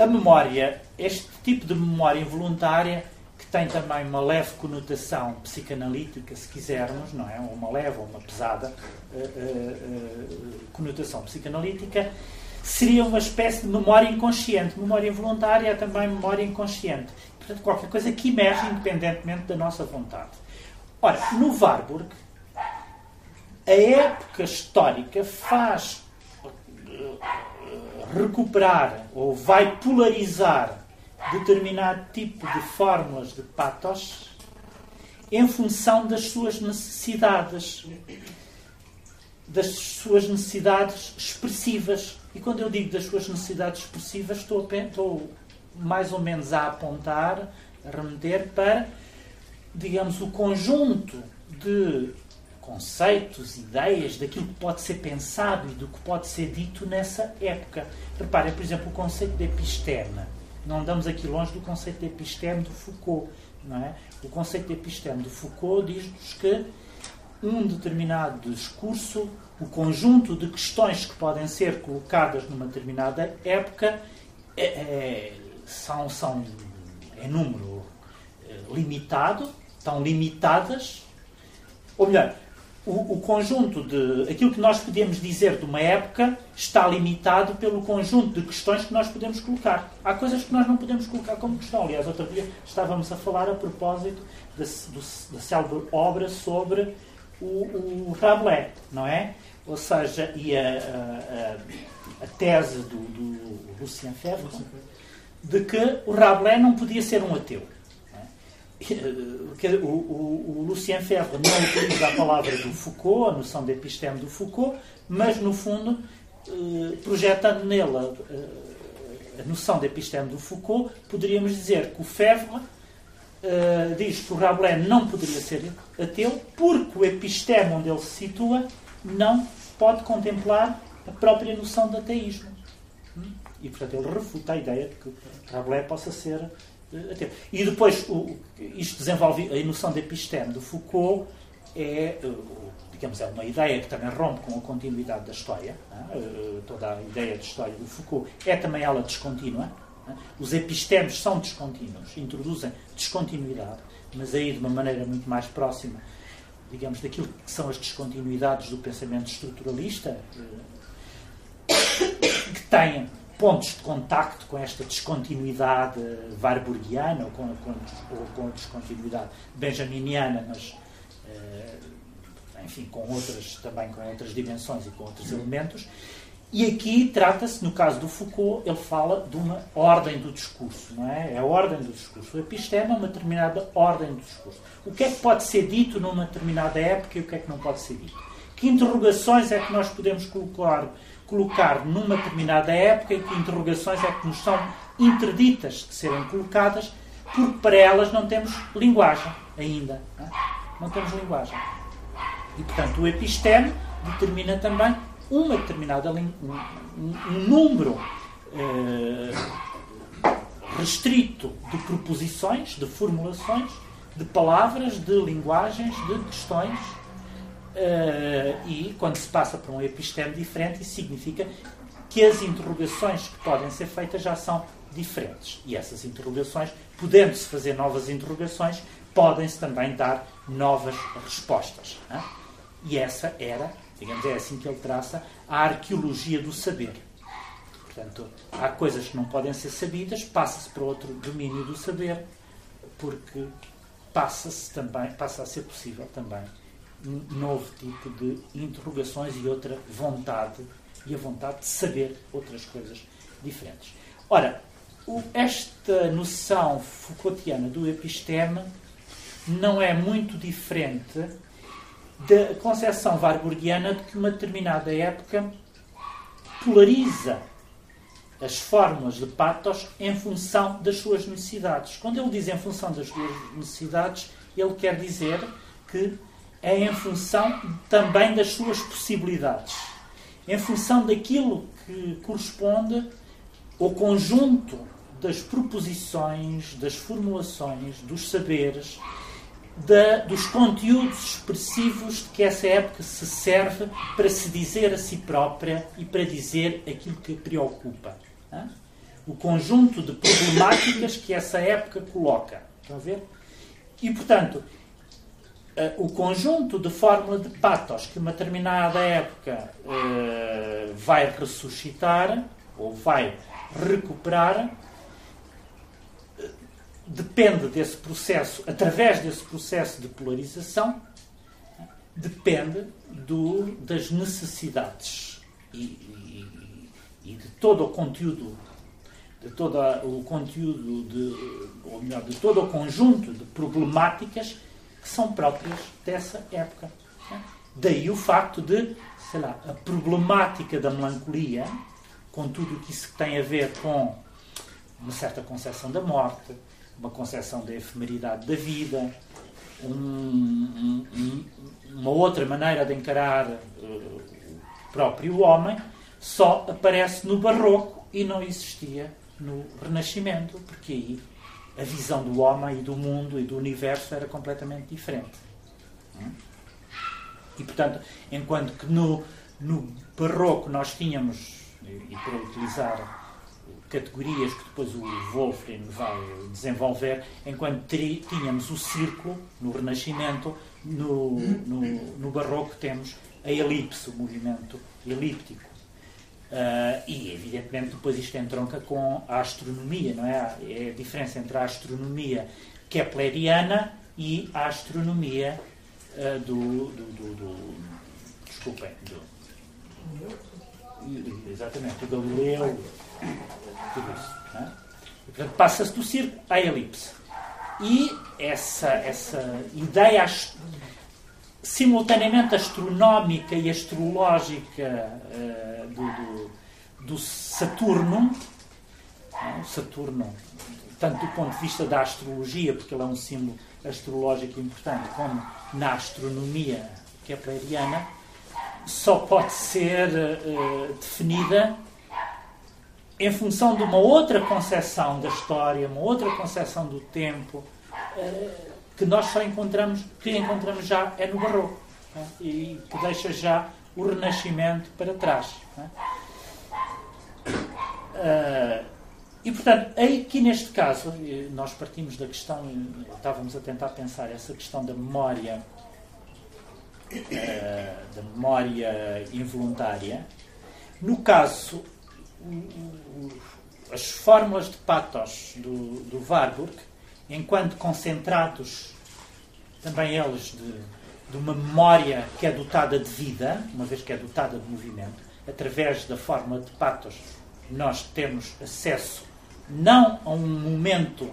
A: a memória, este tipo de memória involuntária, que tem também uma leve conotação psicanalítica, se quisermos, não é? Uma leve ou uma pesada uh, uh, uh, conotação psicanalítica, seria uma espécie de memória inconsciente. Memória involuntária é também memória inconsciente. Portanto, qualquer coisa que emerge independentemente da nossa vontade. Ora, no Warburg, a época histórica faz recuperar ou vai polarizar determinado tipo de fórmulas de patos em função das suas necessidades, das suas necessidades expressivas. E quando eu digo das suas necessidades expressivas, estou, estou mais ou menos a apontar, a remeter para, digamos, o conjunto de conceitos, ideias, daquilo que pode ser pensado e do que pode ser dito nessa época. Reparem, por exemplo, o conceito de episteme. Não andamos aqui longe do conceito de episteme de Foucault. Não é? O conceito de episteme de Foucault diz-nos que um determinado discurso, o conjunto de questões que podem ser colocadas numa determinada época, é, é, são, são em número é, limitado, estão limitadas, ou melhor, o, o, conjunto de. aquilo que nós podemos dizer de uma época está limitado pelo conjunto de questões que nós podemos colocar. Há coisas que nós não podemos colocar como questão. Aliás, outro dia estávamos a falar a propósito da, da célebre obra sobre o, o Rabelais, não é? Ou seja, e a, a, a tese do, do Lucien Febvre de que o Rabelais não podia ser um ateu. o, o, o, Lucien Ferre não utiliza a palavra do Foucault, a noção de episteme do Foucault, mas, no fundo, eh, projetando nela eh, a noção de episteme do Foucault, poderíamos dizer que o Febvre eh, diz que o Rabelais não poderia ser ateu, porque o episteme onde ele se situa não pode contemplar a própria noção de ateísmo. Hum? E, portanto, ele refuta a ideia de que Rabelais possa ser e depois, isto desenvolve a noção de episteme de Foucault, é, digamos, é uma ideia que também rompe com a continuidade da história. É? Toda a ideia de história de Foucault é também ela descontínua. É? Os epistemes são descontínuos, introduzem descontinuidade, mas aí de uma maneira muito mais próxima, digamos, daquilo que são as descontinuidades do pensamento estruturalista, eh, que têm pontos de contacto com esta descontinuidade warburgiana ou com, com, ou com a descontinuidade benjaminiana, mas eh, enfim, com outras, também com outras dimensões e com outros elementos. E aqui trata-se, no caso do Foucault, ele fala de uma ordem do discurso, não é? É a ordem do discurso. O epistema é uma determinada ordem do discurso. O que é que pode ser dito numa determinada época e o que é que não pode ser dito? Que interrogações é que nós podemos colocar colocar numa determinada época e que interrogações é que nos são interditas de serem colocadas, porque para elas não temos linguagem ainda. Não, é? não temos linguagem. E, portanto, o episteme determina também uma determinada um, um número eh, restrito de proposições, de formulações, de palavras, de linguagens, de questões Uh, e quando se passa para um episteme diferente, isso significa que as interrogações que podem ser feitas já são diferentes. E essas interrogações, podendo-se fazer novas interrogações, podem-se também dar novas respostas. Né? E essa era, digamos, é assim que ele traça a arqueologia do saber. Portanto, há coisas que não podem ser sabidas, passa-se para outro domínio do saber, porque passa-se também, passa a ser possível também um novo tipo de interrogações e outra vontade e a vontade de saber outras coisas diferentes. Ora, esta noção Foucaultiana do episteme não é muito diferente da concepção warburgiana de que uma determinada época polariza as fórmulas de patos em função das suas necessidades. Quando ele diz em função das suas necessidades, ele quer dizer que é em função também das suas possibilidades, em função daquilo que corresponde ao conjunto das proposições, das formulações, dos saberes, da, dos conteúdos expressivos de que essa época se serve para se dizer a si própria e para dizer aquilo que a preocupa. O conjunto de problemáticas que essa época coloca. Estão a ver? E, portanto, uh, o conjunto de fórmula de patos que uma determinada época uh, vai ressuscitar ou vai recuperar depende desse processo, através desse processo de polarização, depende do, das necessidades e, e, e, de todo o conteúdo de todo o conteúdo de, ou melhor, de todo o conjunto de problemáticas que são próprias dessa época. Daí o facto de, sei lá, a problemática da melancolia, com tudo o que isso tem a ver com uma certa concepção da morte, uma concepção da efemeridade da vida, um, um, uma outra maneira de encarar uh, o próprio homem, só aparece no Barroco e não existia no Renascimento, porque aí a visão do homem e do mundo e do universo era completamente diferente. E, portanto, enquanto que no, no Barroco nós tínhamos, e para utilizar categorias que depois o Wolfram vai desenvolver, enquanto tínhamos o círculo no Renascimento, no, no, no Barroco temos a elipse, o movimento elíptico. Uh, e, evidentemente, depois isto entronca com a astronomia, não é? É a diferença entre a astronomia kepleriana e a astronomia uh, do, do, do, do, Desculpem, do. Exatamente, do Galileu, tudo isso. É? Portanto, passa-se do círculo à elipse. E essa, essa ideia simultaneamente astronómica e astrológica uh, do, do, do, Saturno, uh, Saturno, tanto do ponto de vista da astrologia, porque ele é um símbolo astrológico importante, como na astronomia kepleriana, só pode ser uh, definida em função de uma outra concepção da história, uma outra concepção do tempo. Uh, que nós só encontramos, que encontramos já é no Barroco é? e que deixa já o Renascimento para trás. É? Uh, e portanto, aqui neste caso, nós partimos da questão, estávamos a tentar pensar essa questão da memória, da memória involuntária. No caso, as fórmulas de patos do, do Warburg enquanto concentrados, também eles, de, de uma memória que é dotada de vida, uma vez que é dotada de movimento, através da forma de patos, nós temos acesso não a um momento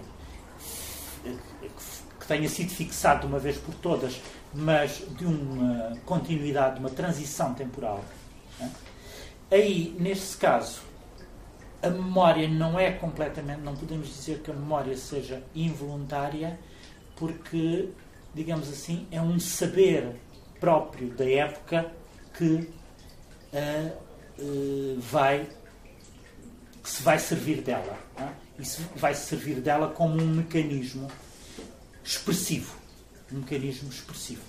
A: que tenha sido fixado de uma vez por todas, mas de uma continuidade, de uma transição temporal. Aí, neste caso, a memória não é completamente, não podemos dizer que a memória seja involuntária, porque, digamos assim, é um saber próprio da época que uh, uh, vai que se vai servir dela. É? Isso vai servir dela como um mecanismo expressivo. Um mecanismo expressivo.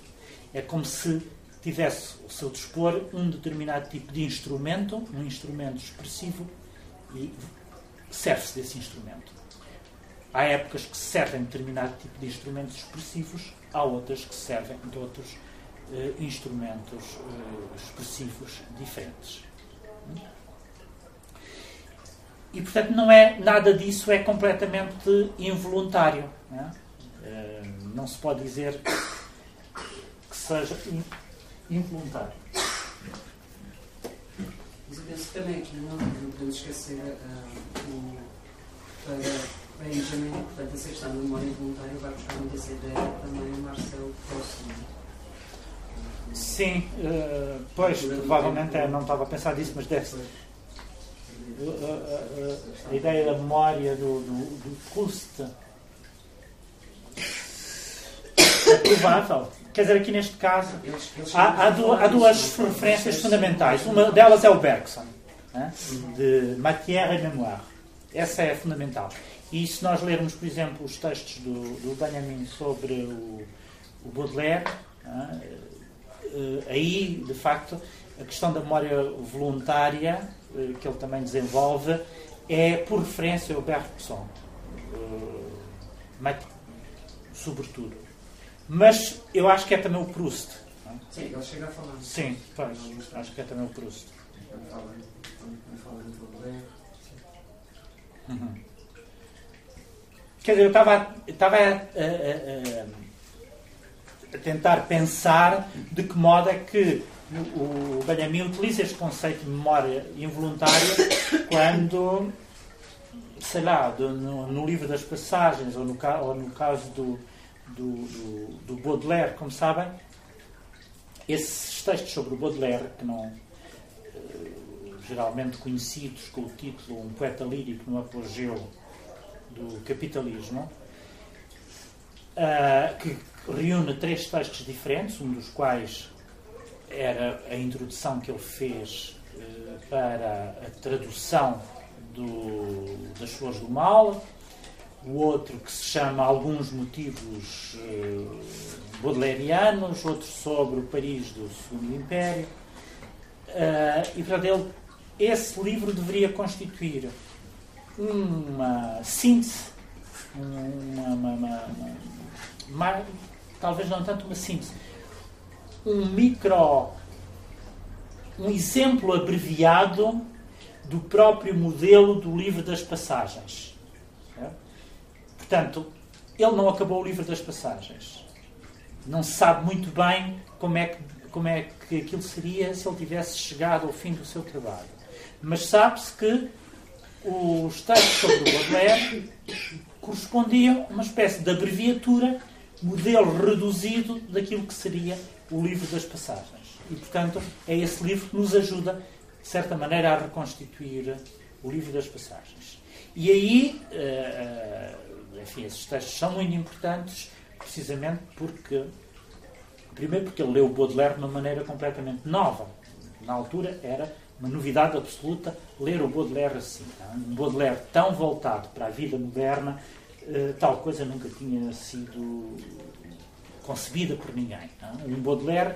A: É como se tivesse ao seu dispor um determinado tipo de instrumento, um instrumento expressivo, e serve-se desse instrumento. Há épocas que servem determinado tipo de instrumentos expressivos, há outras que servem de outros uh, instrumentos uh, expressivos diferentes. E, portanto, não é, nada disso é completamente involuntário. Não, é? não se pode dizer que seja involuntário.
D: Mas eu penso também que não, não podemos esquecer uh, o, para Benjamin, portanto, essa questão da memória involuntária vai buscar muita essa ideia também o Marcelo Próximo.
A: Sim, uh, pois, provavelmente é, não estava a pensar nisso, mas deve ser. A, a, a, ideia da memória do, do, do Proust é provável. Quer dizer, aqui neste caso, há, há, du há duas referências fundamentais. Uma delas é o Bergson, né? de Matière et Mémoire. Essa é fundamental. E se nós lermos, por exemplo, os textos do, do Benjamin sobre o, o Baudelaire, né? aí, de facto, a questão da memória voluntária, eh, que ele também desenvolve, é por referência ao Bergson, eh, sobretudo. Mas eu acho que é também o Proust.
D: Sim, ele chega a falar.
A: Sim, pois, acho que é também o Proust. Uhum. Quer dizer, eu estava, estava a, a, a, a, tentar pensar de que modo é que o, o Benjamin utiliza este conceito de memória involuntária quando, sei lá, do, no, no, livro das passagens, ou no, ou no caso do, do, do, do Baudelaire, como sabem, esses textos sobre o Baudelaire, que não eh, geralmente conhecidos com o título Um poeta lírico no apogeu do capitalismo, uh, que reúne três textos diferentes, um dos quais era a introdução que ele fez uh, para a tradução do, das Flores do Mal, o outro que se chama Alguns Motivos uh, Baudelarianos, outro sobre o Paris do Segundo Império. Uh, e, para ele, esse livro deveria constituir uma síntese, uma, uma, uma, uma, talvez não tanto uma síntese, um micro, um exemplo abreviado do próprio modelo do livro das passagens. Portanto, ele não acabou o livro das passagens. Não se sabe muito bem como é que, como é que aquilo seria se ele tivesse chegado ao fim do seu trabalho. Mas sabe-se que os textos sobre o Baudelaire correspondiam a uma espécie de abreviatura, modelo reduzido daquilo que seria o livro das passagens. E, portanto, é esse livro que nos ajuda, de certa maneira, a reconstituir o livro das passagens. E aí, uh, enfim, esses textos são muito importantes precisamente porque, primeiro porque ele leu o Baudelaire de uma maneira completamente nova. Na altura era uma novidade absoluta ler o Baudelaire assim. Um Baudelaire tão voltado para a vida moderna, eh, tal coisa nunca tinha sido concebida por ninguém. Não? Um Baudelaire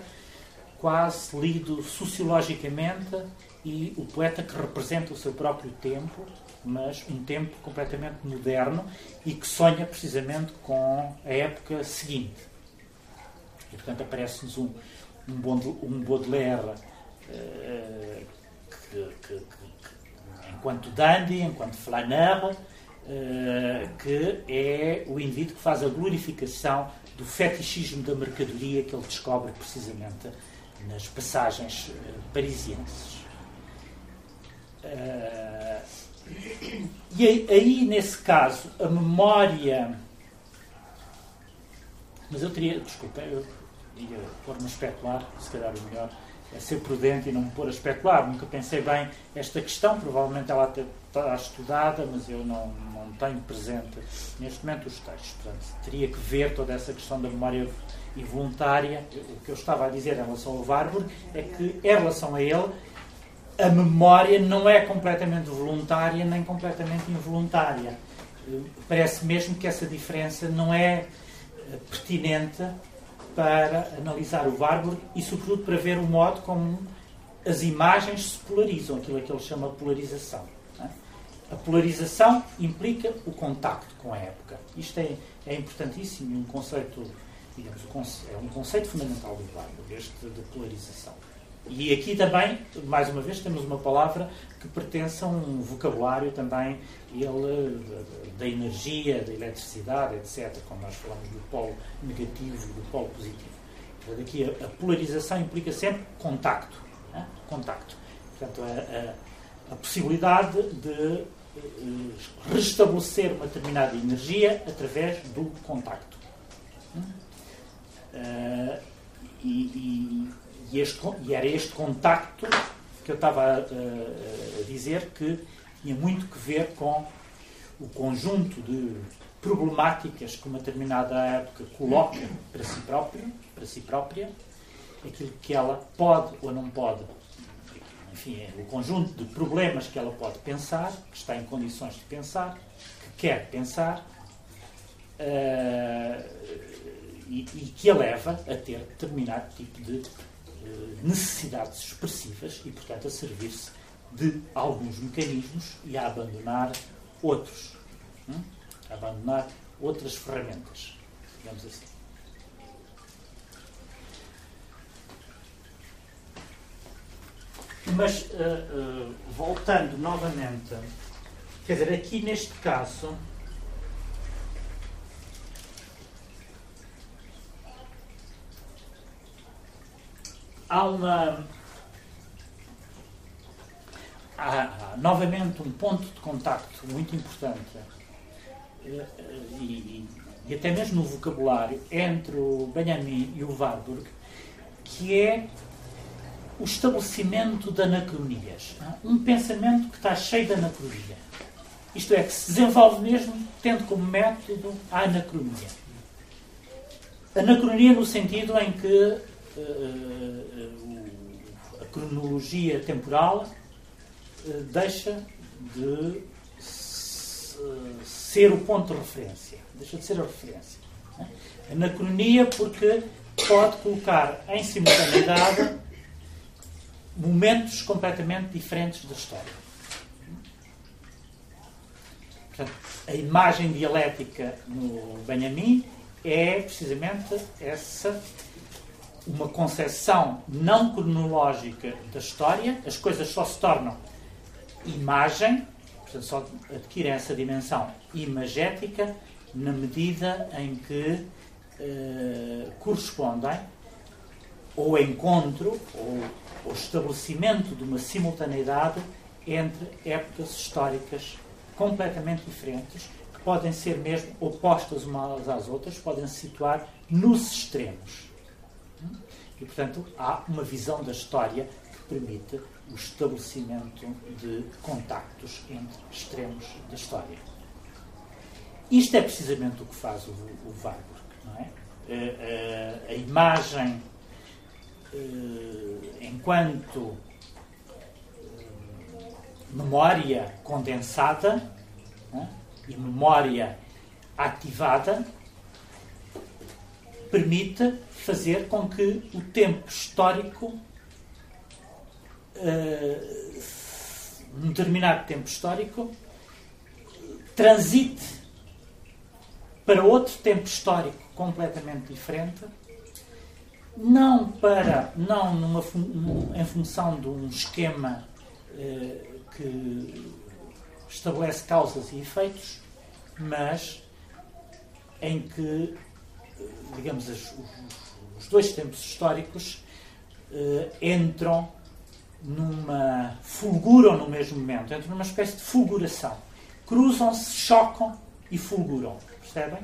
A: quase lido sociologicamente e o poeta que representa o seu próprio tempo mas um tempo completamente moderno e que sonha precisamente com a época seguinte. E, portanto, aparece-nos um, um Baudelaire uh, que, que, que, enquanto dandy, enquanto flaneur, uh, que é o indivíduo que faz a glorificação do fetichismo da mercadoria que ele descobre precisamente nas passagens uh, parisienses. Uh, e aí, aí, nesse caso, a memória. Mas eu teria. Desculpa, eu ia pôr-me a especular, se calhar o melhor é ser prudente e não me pôr a especular. Nunca pensei bem esta questão, provavelmente ela está estudada, mas eu não, não tenho presente neste momento os textos. Portanto, teria que ver toda essa questão da memória involuntária. O que eu estava a dizer em relação ao Warburg é que, em relação a ele, a memória não é completamente voluntária nem completamente involuntária. Parece mesmo que essa diferença não é eh, pertinente para analisar o Warburg e, sobretudo, para ver o modo como as imagens se polarizam, aquilo que ele chama de polarização. É? A polarização implica o contacto com a época. Isto é, é importantíssimo um conceito, digamos, é um conceito fundamental do Warburg, este de polarização. E aqui também, mais uma vez, temos uma palavra que pertence a um vocabulário também, ele, da energia, da eletricidade, etc., como nós falamos do polo negativo e do polo positivo. Portanto, aqui a, a polarização implica sempre contacto. Né? Contacto. Portanto, a, a, a possibilidade de uh, restabelecer uma determinada energia através do contacto. Uh, e e, este, e era este contacto que eu estava a, a, dizer que tinha muito que ver com o conjunto de problemáticas que uma determinada época coloca para si própria, para si própria, aquilo que ela pode ou não pode, enfim, é o conjunto de problemas que ela pode pensar, que está em condições de pensar, que quer pensar, uh, e, e, que a leva a ter determinado tipo de necessidades expressivas e, portanto, a servir-se de alguns mecanismos e a abandonar outros. Hum? A abandonar outras ferramentas, digamos assim. Mas, uh, uh, voltando novamente, quer dizer, aqui neste caso, há uma. Há, há, novamente um ponto de contacto muito importante eh, e, e, até mesmo no vocabulário entre o Benjamin e o Warburg, que é o estabelecimento de anacronias. Um pensamento que está cheio de anacronia. Isto é, que se desenvolve mesmo tendo como método a anacronia. Anacronia no sentido em que a cronologia temporal deixa de ser o ponto de referência. Deixa de ser a referência. Né? Anacronia porque pode colocar em simultaneidade momentos completamente diferentes da história. Portanto, a imagem dialética no Benjamin é precisamente essa uma concepção não cronológica da história, as coisas só se tornam imagem, portanto, só adquirem essa dimensão imagética na medida em que uh, correspondem ao encontro ou ao estabelecimento de uma simultaneidade entre épocas históricas completamente diferentes, que podem ser mesmo opostas umas às outras, podem se situar nos extremos. E, portanto, há uma visão da história que permite o estabelecimento de contactos entre extremos da história. Isto é precisamente o que faz o, o Warburg, não é? A, eh, eh, a imagem, eh, enquanto memória condensada é? e memória ativada, permite fazer com que o tempo histórico, uh, um determinado tempo histórico, transite para outro tempo histórico completamente diferente, não para não numa, em função de um esquema uh, que estabelece causas e efeitos, mas em que, digamos, os, os dois tempos históricos uh, entram numa. fulguram no mesmo momento, entram numa espécie de fulguração. Cruzam-se, chocam e fulguram. Percebem?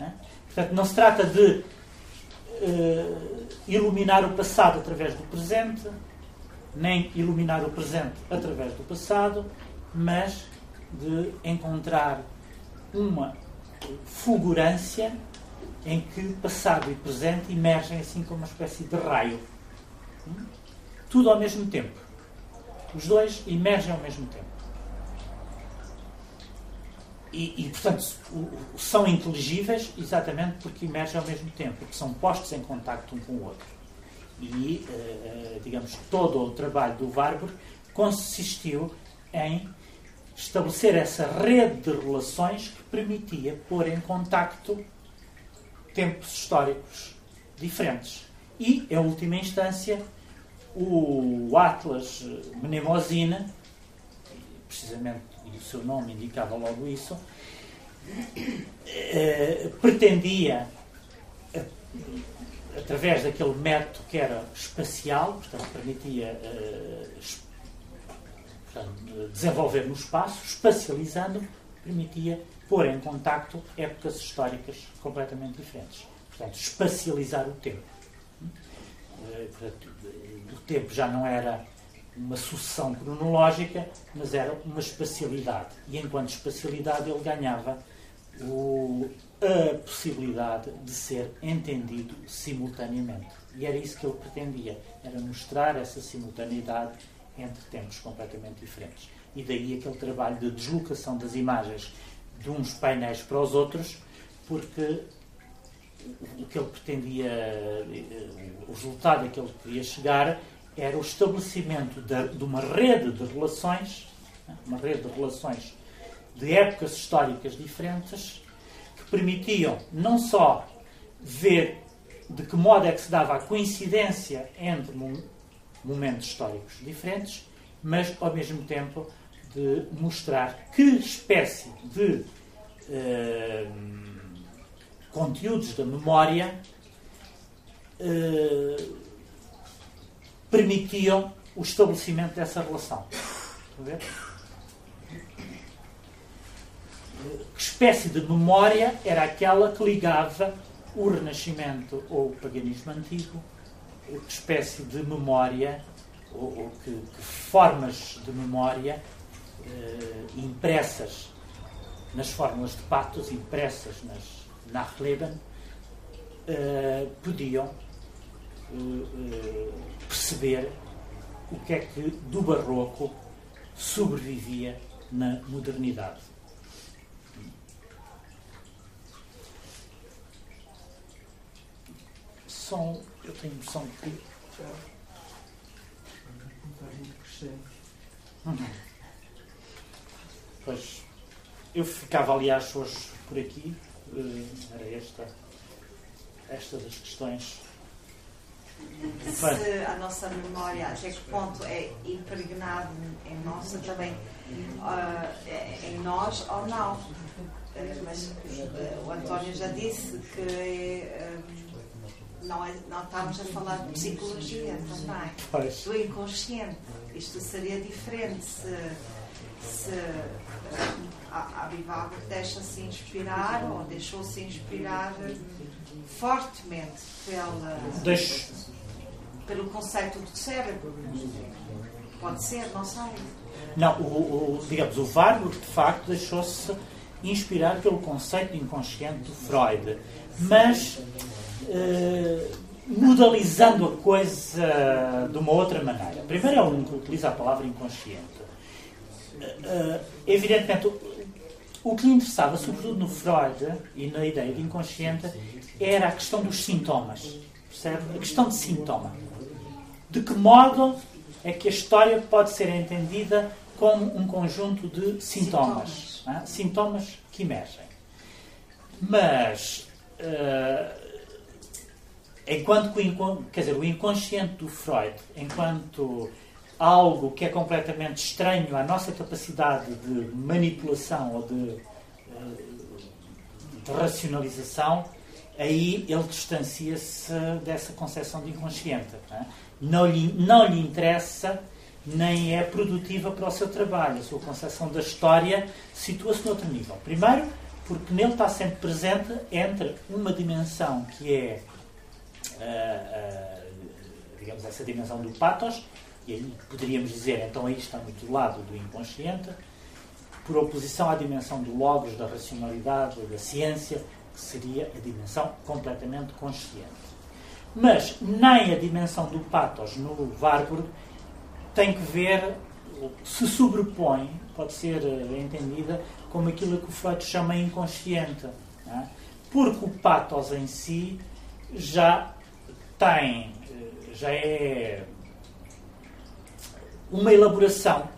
A: É? Portanto, não se trata de uh, iluminar o passado através do presente, nem iluminar o presente através do passado, mas de encontrar uma fulgurância em que passado e presente emergem assim como uma espécie de raio. Hum? Tudo ao mesmo tempo. Os dois emergem ao mesmo tempo. e, e, portanto, são inteligíveis exatamente porque emergem ao mesmo tempo, porque são postos em contacto um com o outro. E, uh, digamos, todo o trabalho do Warburg consistiu em estabelecer essa rede de relações que permitia pôr em contacto tempos históricos diferentes. E, em última instância, o Atlas Mnemosine, precisamente o seu nome indicava logo isso, eh, pretendia, através daquele método que era espacial, portanto, permitia eh, portanto, desenvolver no espaço, espacializando, permitia pôr em contacto épocas históricas completamente diferentes. Portanto, espacializar o tempo. Eh, o tempo já não era uma sucessão cronológica, mas era uma espacialidade. E enquanto espacialidade ele ganhava o, a possibilidade de ser entendido simultaneamente. E era isso que ele pretendia, era mostrar essa simultaneidade entre tempos completamente diferentes. E daí aquele trabalho de deslocação das imagens de uns painéis para os outros, porque o que ele pretendia, o resultado a que ele queria chegar era o estabelecimento de, de uma rede de relações, né, uma rede de relações de épocas históricas diferentes, que permitiam não só ver de que modo é que se dava a coincidência entre momentos históricos diferentes, mas ao mesmo tempo de mostrar que espécie de eh, conteúdos da memória eh, permitiam o estabelecimento dessa relação. Que espécie de memória era aquela que ligava o Renascimento ou o paganismo antigo que espécie de memória, ou, ou que, que, formas de memória impressas nas fórmulas de patos, impressas nas Nachleben, eh, podiam eh, eh, perceber o que é que do barroco sobrevivia na modernidade. São eu tenho noção que. Uhum. Pois, eu ficava, aliás, hoje por aqui. Uh, era esta, esta das questões.
B: Se a nossa memória, até que ponto é impregnado em nossa também, uh, em nós ou não. Uh, mas o António já disse que não, é, não estamos a falar de psicologia também, pois. do inconsciente. Isto seria diferente se, se a, a deixa-se inspirar ou deixou-se inspirar fortemente pela, Deixe. pelo conceito do cérebro. Pode ser, não sei.
A: Não, o, o, digamos, o Warburg de facto deixou-se inspirar pelo conceito inconsciente do Freud. Mas eh, modalizando a coisa de uma outra maneira. Primeiro é único que utiliza a palavra inconsciente. Uh, evidentemente, o que lhe interessava, sobretudo no Freud e na ideia de inconsciente, era a questão dos sintomas. Percebe? A questão de sintoma. De que modo é que a história pode ser entendida como um conjunto de sintomas. Sintomas, é? sintomas que emergem. Mas. Uh, enquanto que o, quer dizer, o inconsciente do Freud, enquanto algo que é completamente estranho à nossa capacidade de manipulação ou de, eh, de racionalização, aí ele distancia-se dessa concepção de inconsciente. Não, é? não, lhe, não lhe interessa nem é produtiva para o seu trabalho. A sua concepção da história situa-se noutro nível. Primeiro, porque nele está sempre presente entre uma dimensão que é digamos, essa dimensão do patos, e poderíamos dizer, então aí está muito do lado do inconsciente, por oposição à dimensão do logos, da racionalidade, da ciência, que seria a dimensão completamente consciente. Mas nem a dimensão do patos no Warburg tem que ver, se sobrepõe, pode ser eh, entendida como aquilo que o Freud chama inconsciente. É? Porque o patos em si já tem, eh, já é uma elaboração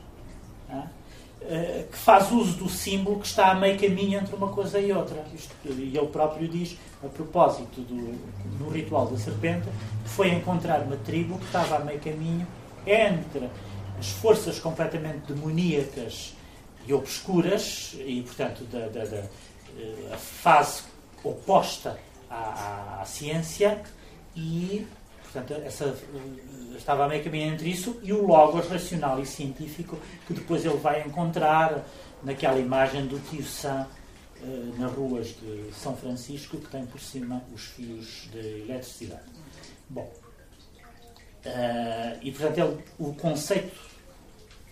A: é? que faz uso do símbolo que está a meio caminho entre uma coisa e outra. Isto, e ele próprio diz, a propósito do no ritual da serpente, foi encontrar uma tribo que estava a meio caminho entre as forças completamente demoníacas e obscuras, e portanto da, da, da eh, a fase oposta à, à, à ciência, e portanto essa, eh, estava a meio caminho entre isso e o logos racional e científico que depois ele vai encontrar naquela imagem do tio Sam eh, nas ruas de São Francisco que tem por cima os fios de eletricidade. Bom, Uh, e, portanto, ele, o conceito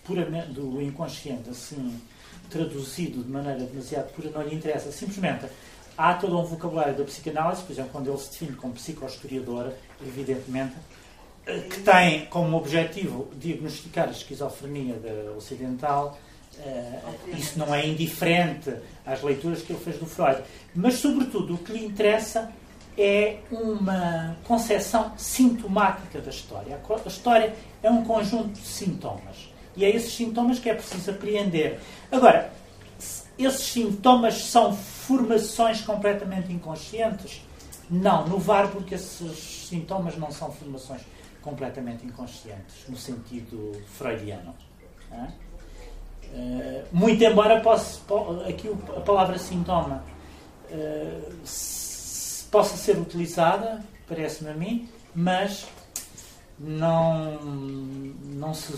A: puramente do inconsciente, assim, traduzido de maneira demasiado pura, não lhe interessa. Simplesmente há todo um vocabulário da psicanálise, por exemplo, quando ele se define como psicohistoriador, evidentemente, que tem como objetivo diagnosticar a esquizofrenia ocidental. Uh, isso não é indiferente às leituras que ele fez do Freud. Mas, sobretudo, o que lhe interessa é uma concepção sintomática da história. A história é um conjunto de sintomas. E é esses sintomas que é preciso apreender. Agora, esses sintomas são formações completamente inconscientes? Não, no Warburg esses sintomas não são formações completamente inconscientes, no sentido freudiano. Uh, muito embora possa, aqui a palavra sintoma uh, possa ser utilizada, parece-me a mim, mas não, não, se,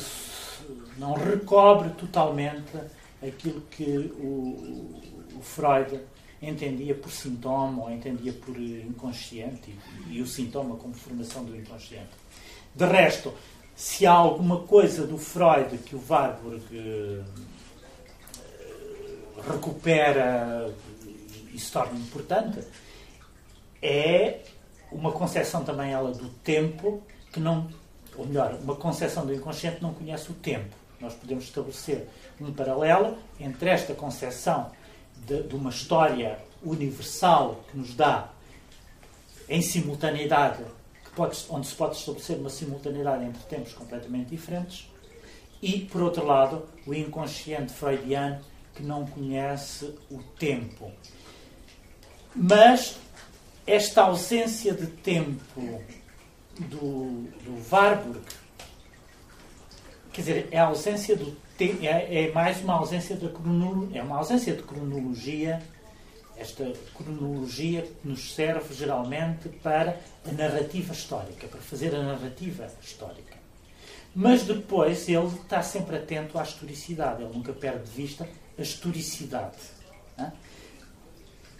A: não recobre totalmente aquilo que o, o Freud entendia por sintoma ou entendia por inconsciente e, e, o sintoma como formação do inconsciente. De resto, se há alguma coisa do Freud que o Warburg eh, recupera e se torna importante, é uma concepção também ela do tempo que não, ou melhor, uma concepção do inconsciente não conhece o tempo. Nós podemos estabelecer um paralelo entre esta concepção de, de uma história universal que nos dá em simultaneidade, pode, onde se pode estabelecer uma simultaneidade entre tempos completamente diferentes, e, por outro lado, o inconsciente freudiano que não conhece o tempo. Mas esta ausência de tempo do, do Warburg, quer dizer, é a ausência do tempo, é, é, mais uma ausência da cronologia, é uma ausência de cronologia, esta cronologia que nos serve geralmente para a narrativa histórica, para fazer a narrativa histórica. Mas depois ele está sempre atento à historicidade, ele nunca perde de vista a historicidade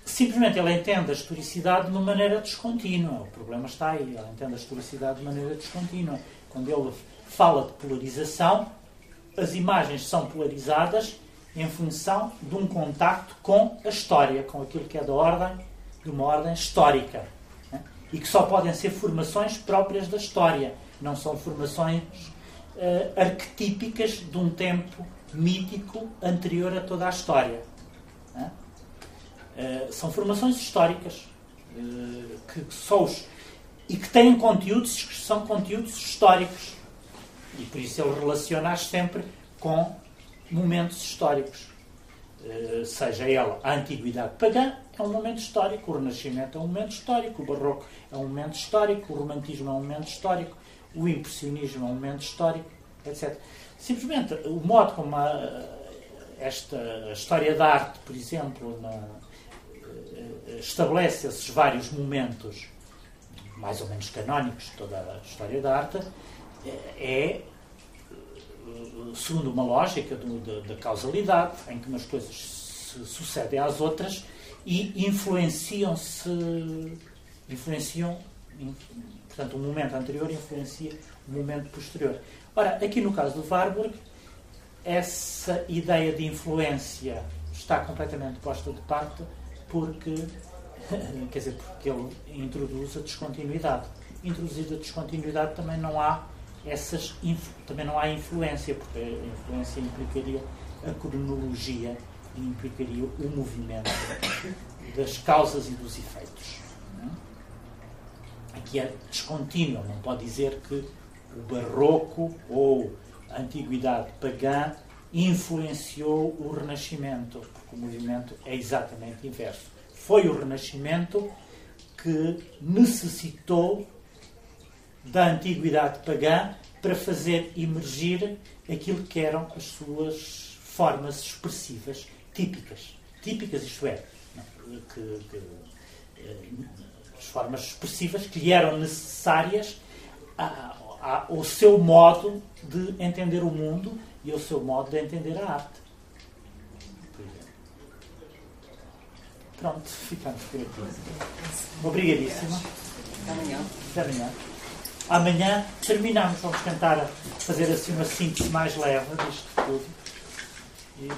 A: simplesmente ele entende a historicidade de uma maneira descontínua. O problema está aí. Ele entende a historicidade de maneira descontínua. Quando ele fala de polarização, as imagens são polarizadas em função de um contacto com a história, com aquilo que é da ordem, de uma ordem histórica. Né? E que só podem ser formações próprias da história, não são formações uh, arquetípicas de um tempo mítico anterior a toda a história. Né? Eh, são formações históricas uh, que, só os, e que têm conteúdos que são conteúdos históricos. E por isso ele relaciona-as sempre com momentos históricos. Uh, seja ela a antiguidade pagã, é um momento histórico, o Renascimento é um momento histórico, o Barroco é um momento histórico, o Romantismo é um momento histórico, o Impressionismo é um momento histórico, etc. Simplesmente o modo como a, esta a história da arte, por exemplo, na, estabelece esses vários momentos mais ou menos canónicos de toda a história da arte, é, segundo uma lógica da causalidade, em que umas coisas se sucedem às outras e influenciam-se, influenciam, portanto, o momento anterior influencia o momento posterior. Ora, aqui no caso do Warburg, essa ideia de influência está completamente posta de parte porque quer dizer, porque ele introduz a descontinuidade. Introduzida a descontinuidade também não há essas também não há influência, porque a influência implicaria a cronologia implicaria o movimento das causas e dos efeitos. Aqui é descontínuo, não pode dizer que o barroco ou a antiguidade pagã influenciou o Renascimento, porque o movimento é exatamente inverso. Foi o Renascimento que necessitou da antiguidade pagã para fazer emergir aquilo que eram as suas formas expressivas típicas. Típicas, isto é, que, que, eh, as formas expressivas que lhe eram necessárias ao seu modo de entender o mundo e ao seu modo de entender a arte. Pronto, ficamos por aqui. Obrigadíssimo.
D: Até amanhã.
A: Até amanhã. Amanhã terminamos, vamos tentar fazer assim uma síntese mais leve disto tudo. E